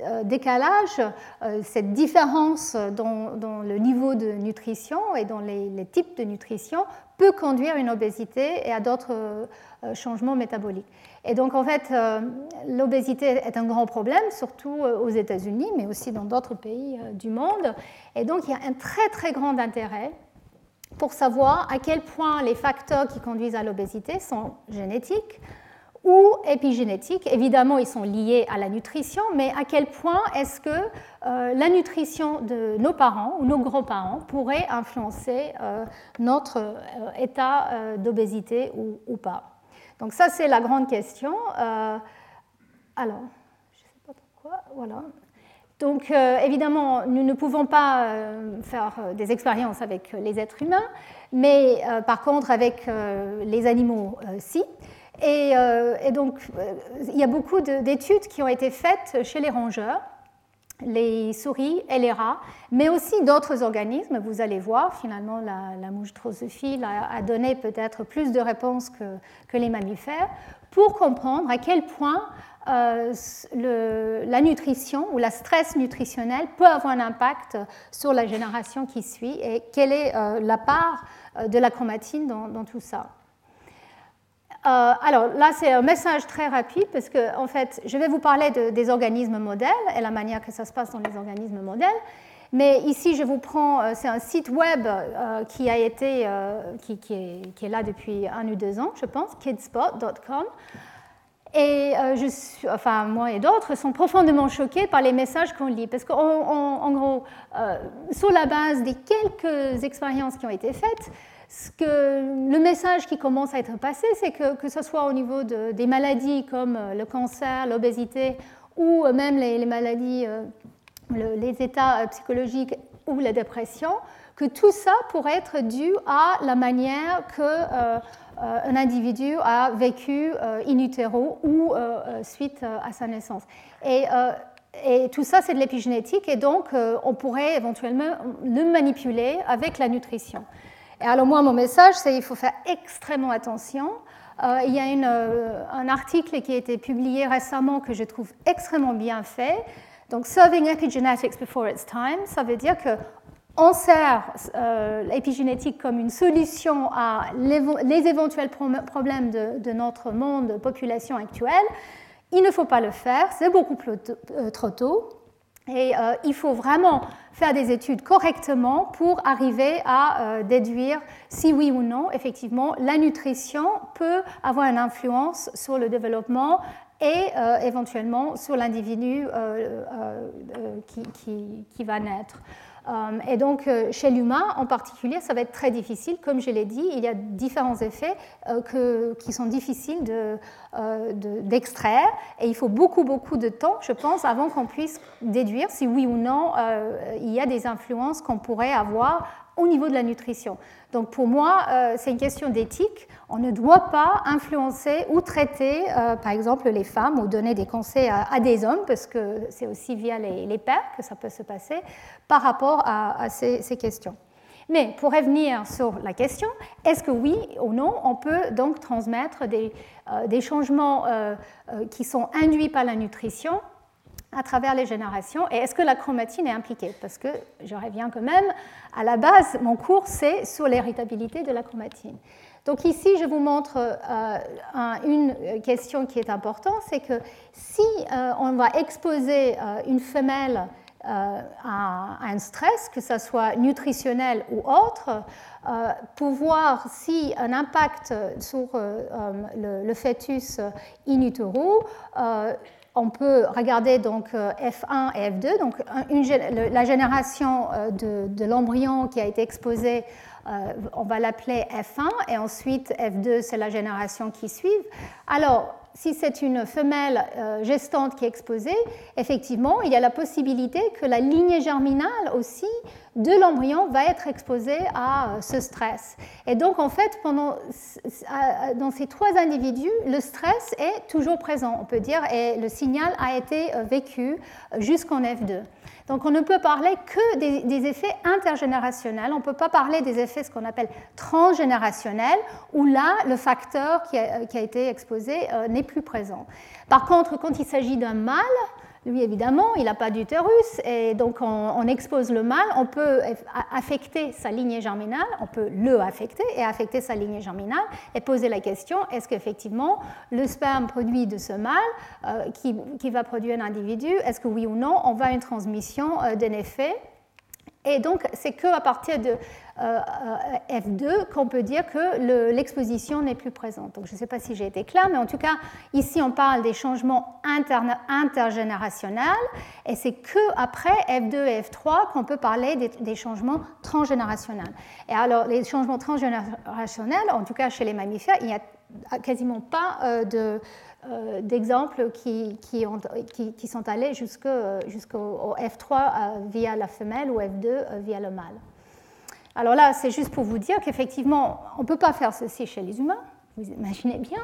[SPEAKER 2] euh, décalage, euh, cette différence dans, le niveau de nutrition et dans les, types de nutrition peut conduire à une obésité et à d'autres changements métaboliques. Et donc en fait, l'obésité est un grand problème, surtout aux États-Unis, mais aussi dans d'autres pays du monde. Et donc il y a un très très grand intérêt pour savoir à quel point les facteurs qui conduisent à l'obésité sont génétiques, ou épigénétiques. Évidemment, ils sont liés à la nutrition, mais à quel point est-ce que euh, la nutrition de nos parents ou nos grands-parents pourrait influencer euh, notre euh, état d'obésité ou, pas? Donc ça, c'est la grande question. alors, je ne sais pas pourquoi, voilà. Donc, évidemment, nous ne pouvons pas faire des expériences avec les êtres humains, mais par contre, avec les animaux, si. Euh, et, donc, euh, il y a beaucoup d'études qui ont été faites chez les rongeurs, les souris et les rats, mais aussi d'autres organismes. Vous allez voir, finalement, la, mouche drosophile a, donné peut-être plus de réponses que, les mammifères pour comprendre à quel point euh, la nutrition ou la stress nutritionnel peut avoir un impact sur la génération qui suit et quelle est la part de la chromatine dans tout ça. Euh, alors là, c'est un message très rapide parce que, en fait, je vais vous parler des organismes modèles et la manière que ça se passe dans les organismes modèles. Mais ici, je vous prends, euh, c'est un site web euh, qui a été, qui, est, là depuis un ou deux ans, je pense, kidspot.com. Et moi et d'autres sont profondément choqués par les messages qu'on lit. Parce qu'en gros, sur la base des quelques expériences qui ont été faites, le message qui commence à être passé, c'est que, que ce soit au niveau de, des maladies comme euh, le cancer, l'obésité ou euh, même les, maladies, euh, les états psychologiques ou la dépression, que tout ça pourrait être dû à la manière que un individu a vécu in utero ou suite à sa naissance. Et tout ça, c'est de l'épigénétique, et donc on pourrait éventuellement le manipuler avec la nutrition. Et alors moi, mon message, c'est qu'il faut faire extrêmement attention. Euh, il y a euh, un article qui a été publié récemment que je trouve extrêmement bien fait. Donc, Serving Epigenetics Before Its Time, ça veut dire que on sert euh, l'épigénétique comme une solution à les éventuels problèmes de, notre monde, de population actuelle. Il ne faut pas le faire, c'est beaucoup trop tôt. Et euh, il faut vraiment faire des études correctement pour arriver à euh, déduire si oui ou non, effectivement, la nutrition peut avoir une influence sur le développement et euh, éventuellement sur l'individu qui, qui, va naître. Euh, et donc, euh, chez l'humain en particulier, ça va être très difficile. Comme je l'ai dit, il y a différents effets euh, qui sont difficiles d'extraire. et il faut beaucoup, beaucoup de temps, je pense, avant qu'on puisse déduire si oui ou non il y a des influences qu'on pourrait avoir au niveau de la nutrition. Donc pour moi, euh, c'est une question d'éthique. On ne doit pas influencer ou traiter, euh, par exemple, les femmes ou donner des conseils à, des hommes, parce que c'est aussi via les, pères que ça peut se passer, par rapport à, ces, questions. Mais pour revenir sur la question, est-ce que oui ou non, on peut donc transmettre des, euh, des changements qui sont induits par la nutrition à travers les générations et est-ce que la chromatine est impliquée? Parce que je reviens quand même, à la base, mon cours, c'est sur l'héritabilité de la chromatine. Donc ici, je vous montre euh, une question qui est importante, c'est que si euh, on va exposer euh, une femelle à, un stress, que ce soit nutritionnel ou autre, pour voir si un impact sur le, le, fœtus in utero, on peut regarder donc F1 et F2, donc la génération de, de l'embryon qui a été exposé on va l'appeler F1 et ensuite F2, c'est la génération qui suit. Alors, si c'est une femelle euh, gestante qui est exposée, effectivement, il y a la possibilité que la lignée germinale aussi de l'embryon va être exposée à euh, ce stress. Et donc, en fait, pendant, dans ces trois individus, le stress est toujours présent, on peut dire, et le signal a été euh, vécu jusqu'en F2. Donc on ne peut parler que des, effets intergénérationnels, on ne peut pas parler des effets ce qu'on appelle transgénérationnels, où là, le facteur qui a, été exposé euh, n'est plus présent. Par contre, quand il s'agit d'un mâle, lui, évidemment, il n'a pas d'utérus, et donc on, expose le mâle, on peut affecter sa lignée germinale, on peut le affecter et affecter sa lignée germinale, et poser la question, est-ce qu'effectivement, le sperme produit de ce mâle, euh, qui, va produire un individu, est-ce que oui ou non, on va à une transmission euh, d'un effet? Et donc, c'est qu'à partir de F2 qu'on peut dire que l'exposition n'est plus présente. Donc, je ne sais pas si j'ai été claire, mais en tout cas, ici, on parle des changements intergénérationnels, et c'est qu'après F2 et F3 qu'on peut parler des, changements transgénérationnels. Et alors, les changements transgénérationnels, en tout cas chez les mammifères, il n'y a quasiment pas euh, euh, d'exemples qui, sont allés jusqu'au F3 euh, via la femelle ou F2 euh, via le mâle. Alors là, c'est juste pour vous dire qu'effectivement, on ne peut pas faire ceci chez les humains, vous imaginez bien,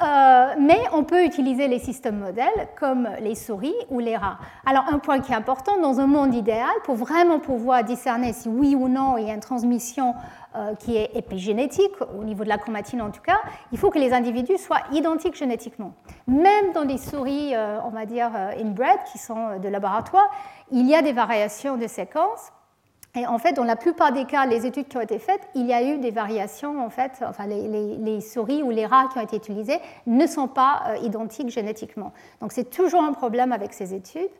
[SPEAKER 2] euh, mais on peut utiliser les systèmes modèles comme les souris ou les rats. Alors un point qui est important, dans un monde idéal, pour vraiment pouvoir discerner si oui ou non il y a une transmission euh, qui est épigénétique, au niveau de la chromatine en tout cas, il faut que les individus soient identiques génétiquement. Même dans les souris, euh, on va dire inbred, qui sont de laboratoire, il y a des variations de séquences et en fait, dans la plupart des cas, les études qui ont été faites, il y a eu des variations. En fait, enfin, les, souris ou les rats qui ont été utilisés ne sont pas euh, identiques génétiquement. Donc, c'est toujours un problème avec ces études.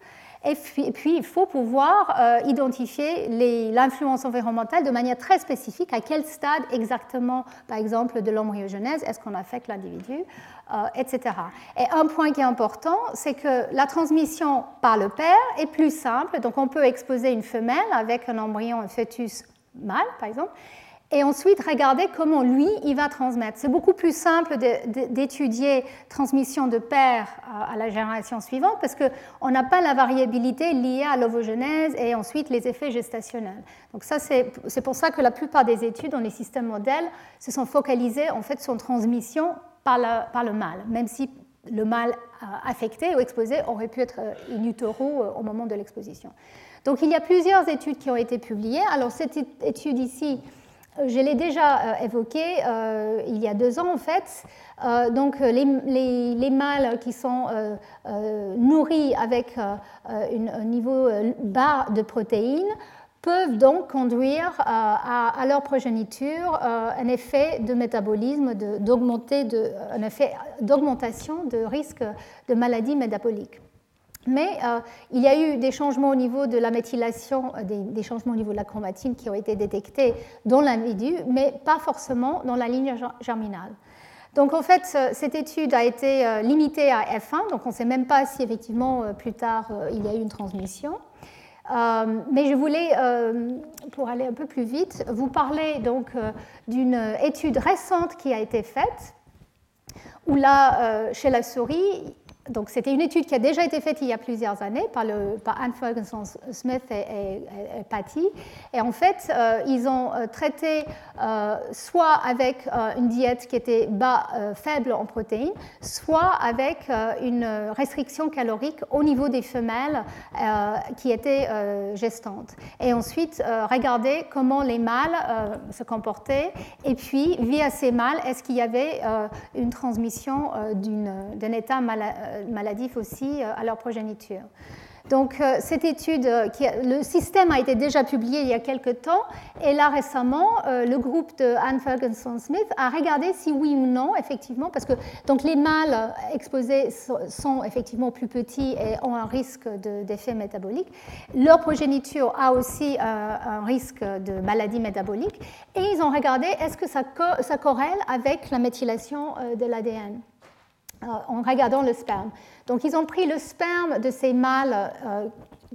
[SPEAKER 2] Et puis, il faut pouvoir euh, identifier l'influence environnementale de manière très spécifique, à quel stade exactement, par exemple, de l'embryogenèse, est-ce qu'on affecte l'individu, euh, etc. Et un point qui est important, c'est que la transmission par le père est plus simple. Donc, on peut exposer une femelle avec un embryon, un fœtus mâle, par exemple, et ensuite regarder comment lui, il va transmettre. C'est beaucoup plus simple d'étudier transmission de père à la génération suivante parce qu'on n'a pas la variabilité liée à l'ovogenèse et ensuite les effets gestationnels. Donc ça, c'est pour ça que la plupart des études dans les systèmes modèles se sont focalisées en fait sur transmission par, par le mâle, même si le mâle affecté ou exposé aurait pu être in utero euh, au moment de l'exposition. Donc il y a plusieurs études qui ont été publiées. Alors cette étude ici, je l'ai déjà euh, évoqué euh, il y a deux ans en fait. Euh, donc les, mâles qui sont nourris avec un niveau bas de protéines peuvent donc conduire à, leur progéniture un effet de métabolisme, un effet d'augmentation de risque de maladie métabolique. Mais euh, il y a eu des changements au niveau de la méthylation, euh, des, changements au niveau de la chromatine qui ont été détectés dans l'individu, mais pas forcément dans la ligne germinale. Donc en fait, euh, cette étude a été limitée à F1, donc on ne sait même pas si effectivement plus tard il y a eu une transmission. mais je voulais, pour aller un peu plus vite, vous parler donc d'une étude récente qui a été faite, où là, chez la souris, donc, c'était une étude qui a déjà été faite il y a plusieurs années par, Anne Ferguson Smith et, Patty. Et en fait, euh, ils ont euh, traité euh, soit avec une diète qui était faible en protéines, soit avec une restriction calorique au niveau des femelles qui étaient gestantes. Et ensuite, regarder comment les mâles se comportaient. Et puis, via ces mâles, est-ce qu'il y avait une transmission d'un état malade maladifs aussi euh, à leur progéniture. Donc euh, cette étude, euh, le système a été déjà publié il y a quelques temps, et là récemment, le groupe de Anne Ferguson-Smith a regardé si oui ou non, effectivement, parce que donc, les mâles exposés sont effectivement plus petits et ont un risque d'effet métabolique. Leur progéniture a aussi un risque de maladie métabolique, et ils ont regardé est-ce que ça, ça corrèle avec la méthylation de l'ADN. En regardant le sperme. Donc ils ont pris le sperme de ces mâles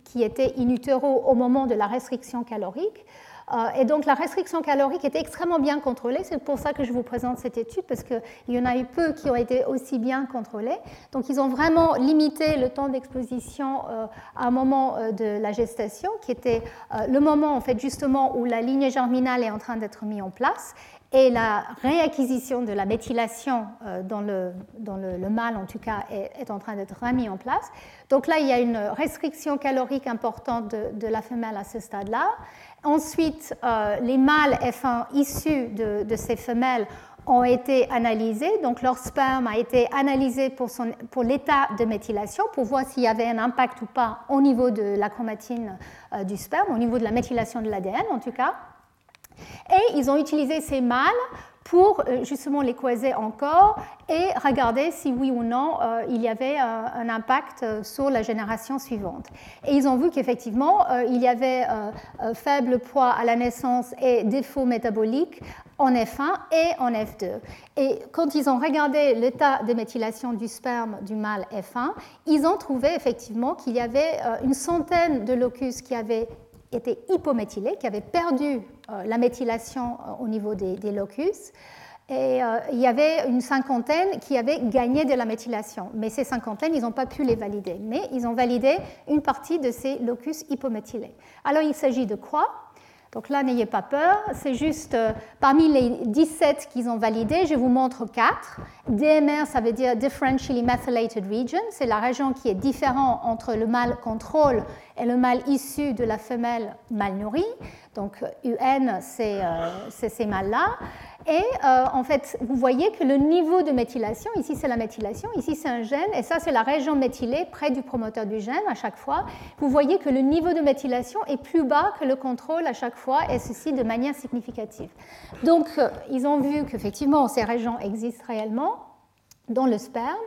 [SPEAKER 2] qui étaient in au moment de la restriction calorique euh, et donc la restriction calorique était extrêmement bien contrôlée. C'est pour ça que je vous présente cette étude, parce qu'il y en a eu peu qui ont été aussi bien contrôlés. Donc ils ont vraiment limité le temps d'exposition euh, à un moment euh, de la gestation, qui était le moment en fait justement où la ligne germinale est en train d'être mise en place et la réacquisition de la méthylation dans, le, dans le, mâle, en tout cas, est, en train d'être remis en place. Donc là, il y a une restriction calorique importante de, la femelle à ce stade-là. Ensuite, euh, les mâles F1 issus de, ces femelles ont été analysés, donc leur sperme a été analysé pour, pour l'état de méthylation, pour voir s'il y avait un impact ou pas au niveau de la chromatine euh, du sperme, au niveau de la méthylation de l'ADN en tout cas. Et ils ont utilisé ces mâles pour euh, justement les croiser encore et regarder si oui ou non euh, il y avait euh, un impact sur la génération suivante. Et ils ont vu qu'effectivement, il y avait faible poids à la naissance et défaut métabolique en F1 et en F2. Et quand ils ont regardé l'état de méthylation du sperme du mâle F1, ils ont trouvé effectivement qu'il y avait une centaine de locus qui avaient était hypométhylé, qui avait perdu euh, la méthylation euh, au niveau des, locus. Et euh, il y avait une cinquantaine qui avaient gagné de la méthylation. Mais ces cinquantaines, ils n'ont pas pu les valider. Mais ils ont validé une partie de ces locus hypométhylés. Alors il s'agit de quoi? Donc là, n'ayez pas peur, c'est juste parmi les 17 qu'ils ont validés, je vous montre 4. DMR, ça veut dire Differentially Methylated Region, c'est la région qui est différente entre le mâle contrôle et le mâle issu de la femelle mal nourrie. Donc UN, c'est euh, ces mâles-là. Et euh, en fait, vous voyez que le niveau de méthylation, ici c'est la méthylation, ici c'est un gène, et ça c'est la région méthylée près du promoteur du gène à chaque fois. Vous voyez que le niveau de méthylation est plus bas que le contrôle à chaque fois, et ceci de manière significative. Donc, euh, ils ont vu qu'effectivement ces régions existent réellement dans le sperme,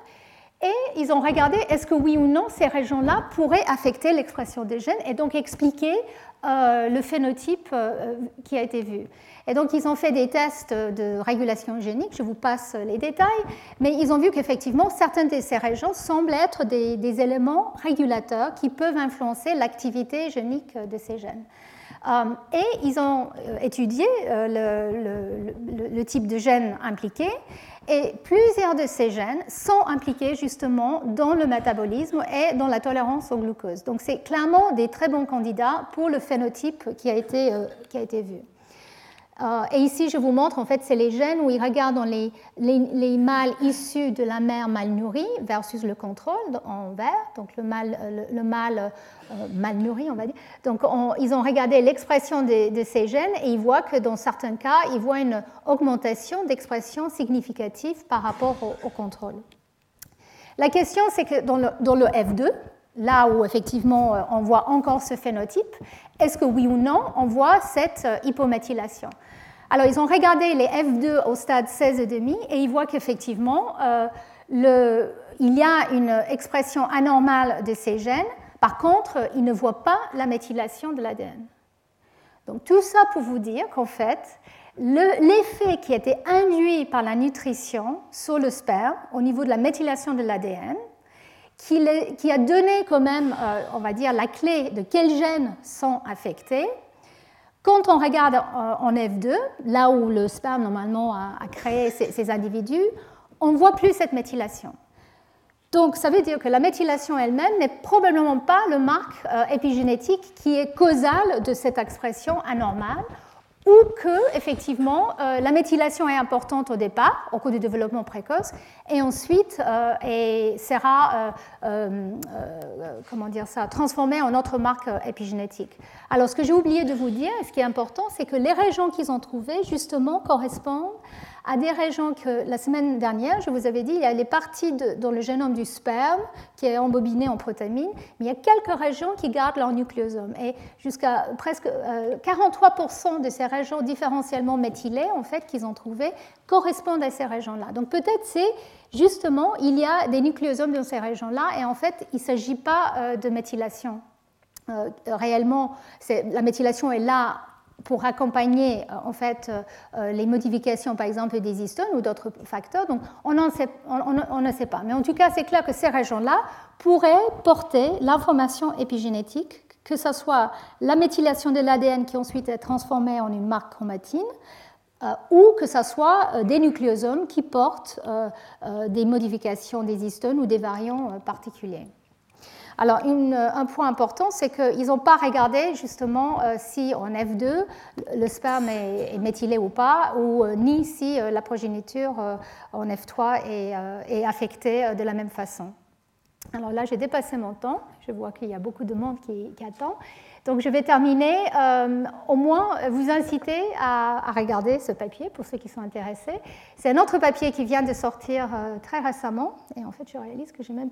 [SPEAKER 2] et ils ont regardé est-ce que oui ou non ces régions-là pourraient affecter l'expression des gènes et donc expliquer euh, le phénotype euh, qui a été vu. Et donc ils ont fait des tests de régulation génique, je vous passe les détails, mais ils ont vu qu'effectivement certaines de ces régions semblent être des, éléments régulateurs qui peuvent influencer l'activité génique de ces gènes. Euh, et ils ont étudié le, type de gènes impliqués et plusieurs de ces gènes sont impliqués justement dans le métabolisme et dans la tolérance au glucose. Donc c'est clairement des très bons candidats pour le phénotype qui a été, euh, qui a été vu. Euh, et ici, je vous montre, en fait, c'est les gènes où ils regardent les, les, mâles issus de la mère mal nourrie versus le contrôle en vert, donc le mâle, euh, le, mâle euh, mal nourri, on va dire. Donc, ils ont regardé l'expression de, ces gènes et ils voient que dans certains cas, ils voient une augmentation d'expression significative par rapport au, contrôle. La question, c'est que dans le, dans le F2, là où effectivement on voit encore ce phénotype, est-ce que oui ou non on voit cette hypométhylation? Alors, ils ont regardé les F2 au stade 16,5 et ils voient qu'effectivement, euh, il y a une expression anormale de ces gènes. Par contre, ils ne voient pas la méthylation de l'ADN. Donc, tout ça pour vous dire qu'en fait, l'effet qui a été induit par la nutrition sur le sperme au niveau de la méthylation de l'ADN, qui, a donné quand même, euh, on va dire, la clé de quels gènes sont affectés, quand on regarde en F2, là où le sperme normalement a, créé ces, individus, on ne voit plus cette méthylation. Donc ça veut dire que la méthylation elle-même n'est probablement pas le marque euh, épigénétique qui est causal de cette expression anormale ou que effectivement euh, la méthylation est importante au départ, au cours du développement précoce, et ensuite euh, et sera euh, comment dire ça, transformée en autre marque épigénétique. Alors ce que j'ai oublié de vous dire, et ce qui est important, c'est que les régions qu'ils ont trouvées justement correspondent à des régions que la semaine dernière, je vous avais dit, il y a les parties dans le génome du sperme qui est embobiné en protamine, mais il y a quelques régions qui gardent leur nucléosome. Et jusqu'à presque 43% de ces régions différentiellement méthylées, en fait, qu'ils ont trouvées, correspondent à ces régions-là. Donc peut-être c'est justement, il y a des nucléosomes dans ces régions-là, et en fait, il ne s'agit pas euh, de méthylation. Euh, réellement, la méthylation est là pour accompagner en fait les modifications par exemple des histones ou d'autres facteurs. Donc on, ne sait pas. Mais en tout cas, c'est clair que ces régions-là pourraient porter l'information épigénétique, que ce soit la méthylation de l'ADN qui ensuite est transformée en une marque chromatine, ou que ce soit des nucléosomes qui portent des modifications des histones ou des variants particuliers. Alors, un point important, c'est qu'ils n'ont pas regardé justement euh, si en F2 le sperme est, méthylé ou pas, ou euh, ni si euh, la progéniture en F3 est, affectée de la même façon. Alors là, j'ai dépassé mon temps. Je vois qu'il y a beaucoup de monde qui, attend. Donc, je vais terminer. au moins, vous inciter à, à, regarder ce papier pour ceux qui sont intéressés. C'est un autre papier qui vient de sortir très récemment. Et en fait, je réalise que j'ai même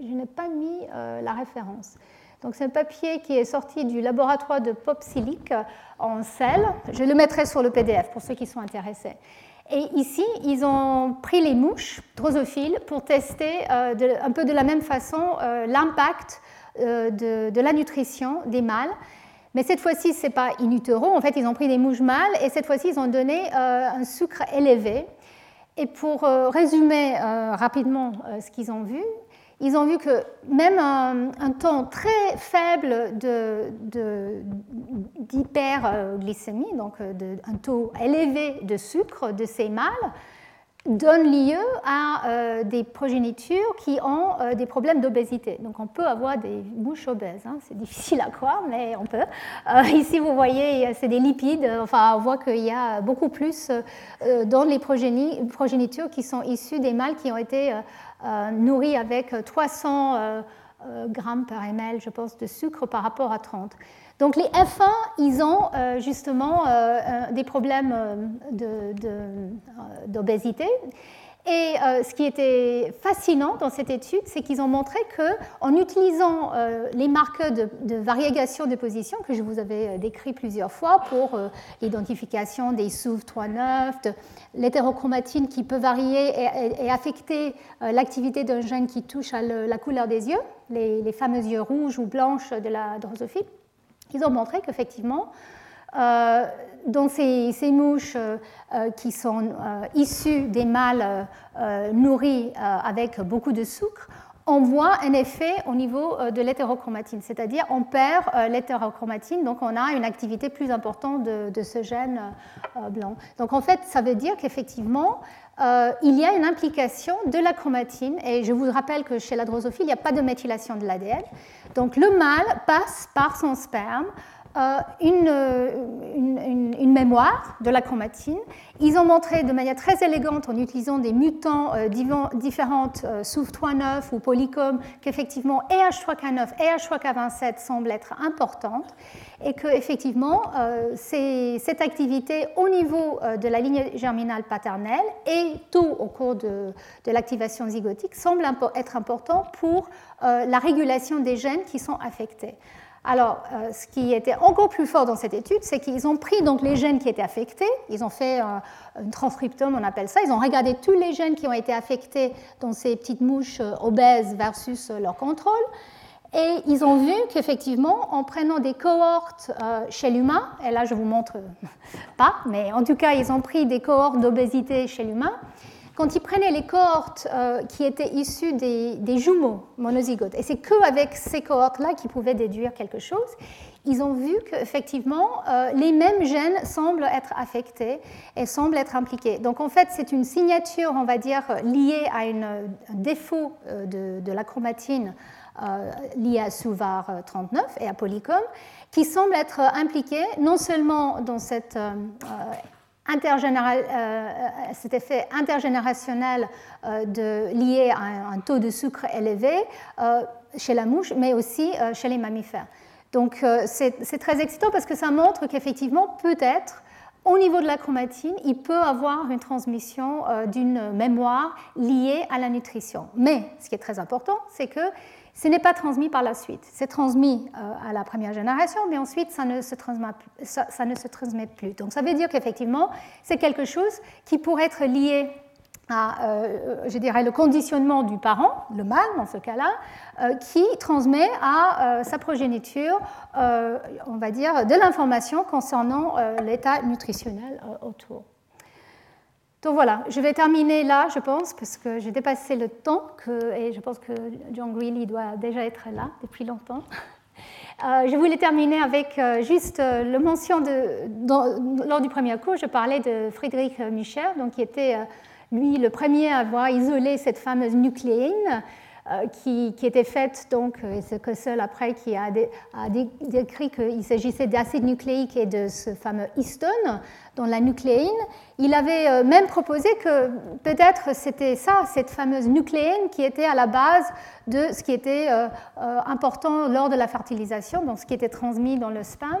[SPEAKER 2] je n'ai pas mis euh, la référence. Donc c'est un papier qui est sorti du laboratoire de Popsilic en sel. Je le mettrai sur le PDF pour ceux qui sont intéressés. Et ici, ils ont pris les mouches drosophiles pour tester euh, un peu de la même façon euh, l'impact de, la nutrition des mâles. Mais cette fois-ci, ce n'est pas in. En fait, ils ont pris des mouches mâles et cette fois-ci, ils ont donné un sucre élevé. Et pour résumer rapidement ce qu'ils ont vu, ils ont vu que même un, un temps très faible d'hyperglycémie, donc euh, un taux élevé de sucre de ces mâles, donne lieu à euh, des progénitures qui ont euh, des problèmes d'obésité. Donc on peut avoir des mouches obèses, hein. c'est [laughs] difficile à croire, mais on peut. ici, vous voyez, c'est des lipides, enfin on voit qu'il y a beaucoup plus dans les progénitures qui sont issues des mâles qui ont été nourri avec 300 euh, euh, grammes par ml, je pense, de sucre par rapport à 30. Donc les F1, ils ont justement des problèmes d'obésité. Et euh, ce qui était fascinant dans cette étude, c'est qu'ils ont montré qu'en utilisant euh, les marqueurs de, variation de position que je vous avais euh, décrit plusieurs fois pour l'identification des SUV39, de l'hétérochromatine qui peut varier et, affecter l'activité d'un gène qui touche à la couleur des yeux, les, les, fameux yeux rouges ou blanches de la drosophile, ils ont montré qu'effectivement, dans ces, mouches euh, euh, qui sont euh, issues des mâles nourris avec beaucoup de sucre, on voit un effet au niveau de l'hétérochromatine, c'est-à-dire on perd l'hétérochromatine, donc on a une activité plus importante de, ce gène blanc. Donc en fait, ça veut dire qu'effectivement, il y a une implication de la chromatine, et je vous rappelle que chez la drosophile, il n'y a pas de méthylation de l'ADN. Donc le mâle passe par son sperme euh, une, une, mémoire de la chromatine. Ils ont montré de manière très élégante, en utilisant des mutants euh, différentes, euh, SOUF39 ou Polycom, qu'effectivement EH3K9 et EH3K27 semblent être importantes et qu'effectivement, cette activité au niveau de la ligne germinale paternelle et tôt au cours de, de l'activation zygotique semble être important pour la régulation des gènes qui sont affectés. Alors, euh, ce qui était encore plus fort dans cette étude, c'est qu'ils ont pris donc les gènes qui étaient affectés, ils ont fait un, transcriptome, on appelle ça, ils ont regardé tous les gènes qui ont été affectés dans ces petites mouches euh, obèses versus euh, leur contrôle, et ils ont vu qu'effectivement, en prenant des cohortes chez l'humain, et là je vous montre [laughs] pas, mais en tout cas, ils ont pris des cohortes d'obésité chez l'humain, quand ils prenaient les cohortes euh, qui étaient issues des, jumeaux monozygotes, et c'est qu'avec ces cohortes-là qu'ils pouvaient déduire quelque chose, ils ont vu qu'effectivement, euh, les mêmes gènes semblent être affectés et semblent être impliqués. Donc en fait, c'est une signature, on va dire, liée à un défaut euh, de, la chromatine liée à Suvar 39 et à Polycom, qui semble être impliqué non seulement dans cette euh, euh, cet effet intergénérationnel euh, lié à un, taux de sucre élevé chez la mouche, mais aussi chez les mammifères. Donc c'est très excitant parce que ça montre qu'effectivement, peut-être, au niveau de la chromatine, il peut avoir une transmission d'une mémoire liée à la nutrition. Mais ce qui est très important, c'est que ce n'est pas transmis par la suite. C'est transmis euh, à la première génération, mais ensuite, ça ne, se transmet, ça, ne se transmet plus. Donc, ça veut dire qu'effectivement, c'est quelque chose qui pourrait être lié à, je dirais, le conditionnement du parent, le mâle dans ce cas-là, qui transmet à sa progéniture, on va dire, de l'information concernant l'état nutritionnel autour. Donc voilà, je vais terminer là, je pense, parce que j'ai dépassé le temps et je pense que John Greeley doit déjà être là depuis longtemps. [laughs] Euh, je voulais terminer avec euh, juste euh, le mention de. lors du premier cours, je parlais de Frédéric Michel, donc, qui était lui le premier à avoir isolé cette fameuse nucléine euh, qui, était faite, donc, euh, c'est que seul après qui a, décrit qu'il s'agissait d'acide nucléique et de ce fameux histone dans la nucléine. Il avait euh, même proposé que peut-être c'était ça, cette fameuse nucléine qui était à la base de ce qui était important lors de la fertilisation, donc ce qui était transmis dans le sperme.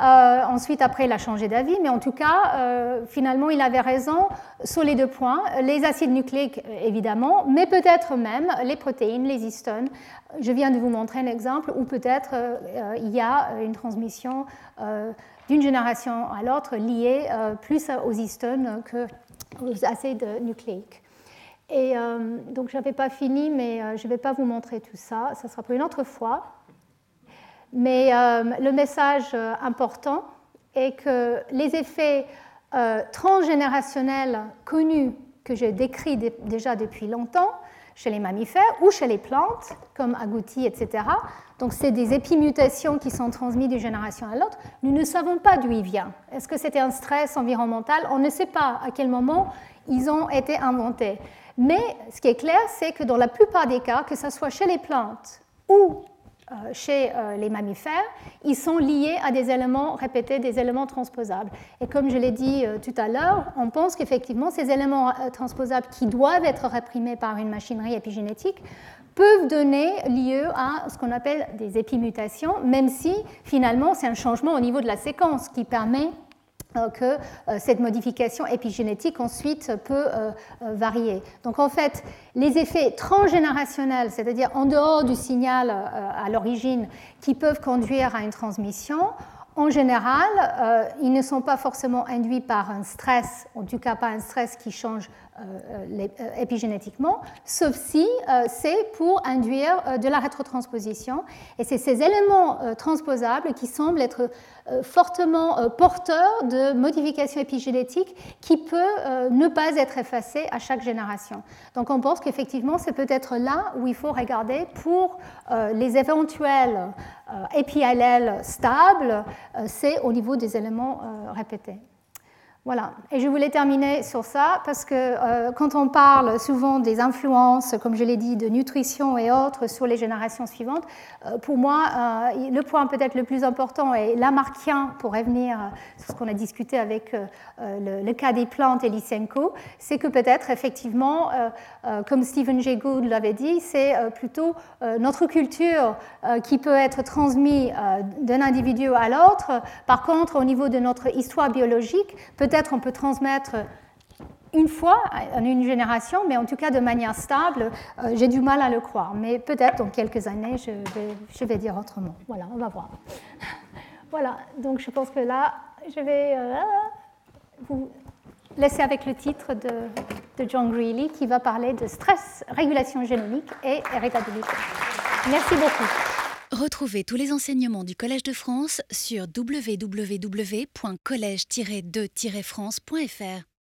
[SPEAKER 2] Euh, ensuite, après, il a changé d'avis, mais en tout cas, euh, finalement, il avait raison sur les deux points. Les acides nucléiques, évidemment, mais peut-être même les protéines, les histones. Je viens de vous montrer un exemple où peut-être euh, il y a une transmission d'une génération à l'autre liée plus aux histones qu'aux acides nucléiques. Et donc, je n'avais pas fini, mais je ne vais pas vous montrer tout ça. Ça sera pour une autre fois. Mais euh, le message euh, important est que les effets euh, transgénérationnels connus que j'ai décrits déjà depuis longtemps chez les mammifères ou chez les plantes, comme agouti, etc. Donc, c'est des épimutations qui sont transmises d'une génération à l'autre. Nous ne savons pas d'où il vient. Est-ce que c'était un stress environnemental? On ne sait pas à quel moment ils ont été inventés. Mais ce qui est clair, c'est que dans la plupart des cas, que ce soit chez les plantes ou chez euh, les mammifères, ils sont liés à des éléments répétés, des éléments transposables. Et comme je l'ai dit euh, tout à l'heure, on pense qu'effectivement, ces éléments transposables qui doivent être réprimés par une machinerie épigénétique peuvent donner lieu à ce qu'on appelle des épimutations, même si finalement c'est un changement au niveau de la séquence qui permet euh, que euh, cette modification épigénétique ensuite peut euh, varier. Donc en fait, les effets transgénérationnels, c'est-à-dire en dehors du signal à l'origine, qui peuvent conduire à une transmission, en général, ils ne sont pas forcément induits par un stress, en tout cas pas un stress qui change épigénétiquement, sauf si c'est pour induire de la rétrotransposition. Et c'est ces éléments transposables qui semblent être euh, fortement euh, porteur de modifications épigénétiques qui peut euh, ne pas être effacée à chaque génération. Donc on pense qu'effectivement c'est peut-être là où il faut regarder pour les éventuels épiallèles stables, c'est au niveau des éléments répétés. Voilà, et je voulais terminer sur ça parce que euh, quand on parle souvent des influences, comme je l'ai dit, de nutrition et autres sur les générations suivantes, euh, pour moi, euh, le point peut-être le plus important, et Lamarckien, pour revenir sur ce qu'on a discuté avec le, cas des plantes et Lysenko, c'est que peut-être effectivement, comme Stephen Jay Gould l'avait dit, c'est plutôt notre culture qui peut être transmise d'un individu à l'autre. Par contre, au niveau de notre histoire biologique, peut peut-être on peut transmettre une fois en une génération, mais en tout cas de manière stable, euh, j'ai du mal à le croire. Mais peut-être dans quelques années, je vais, dire autrement. Voilà, on va voir. [laughs] voilà, donc je pense que là, je vais euh, vous laisser avec le titre de, de John Greeley qui va parler de stress, régulation génomique et héritabilité. Merci beaucoup.
[SPEAKER 1] Retrouvez tous les enseignements du Collège de France sur www.colège-2-france.fr.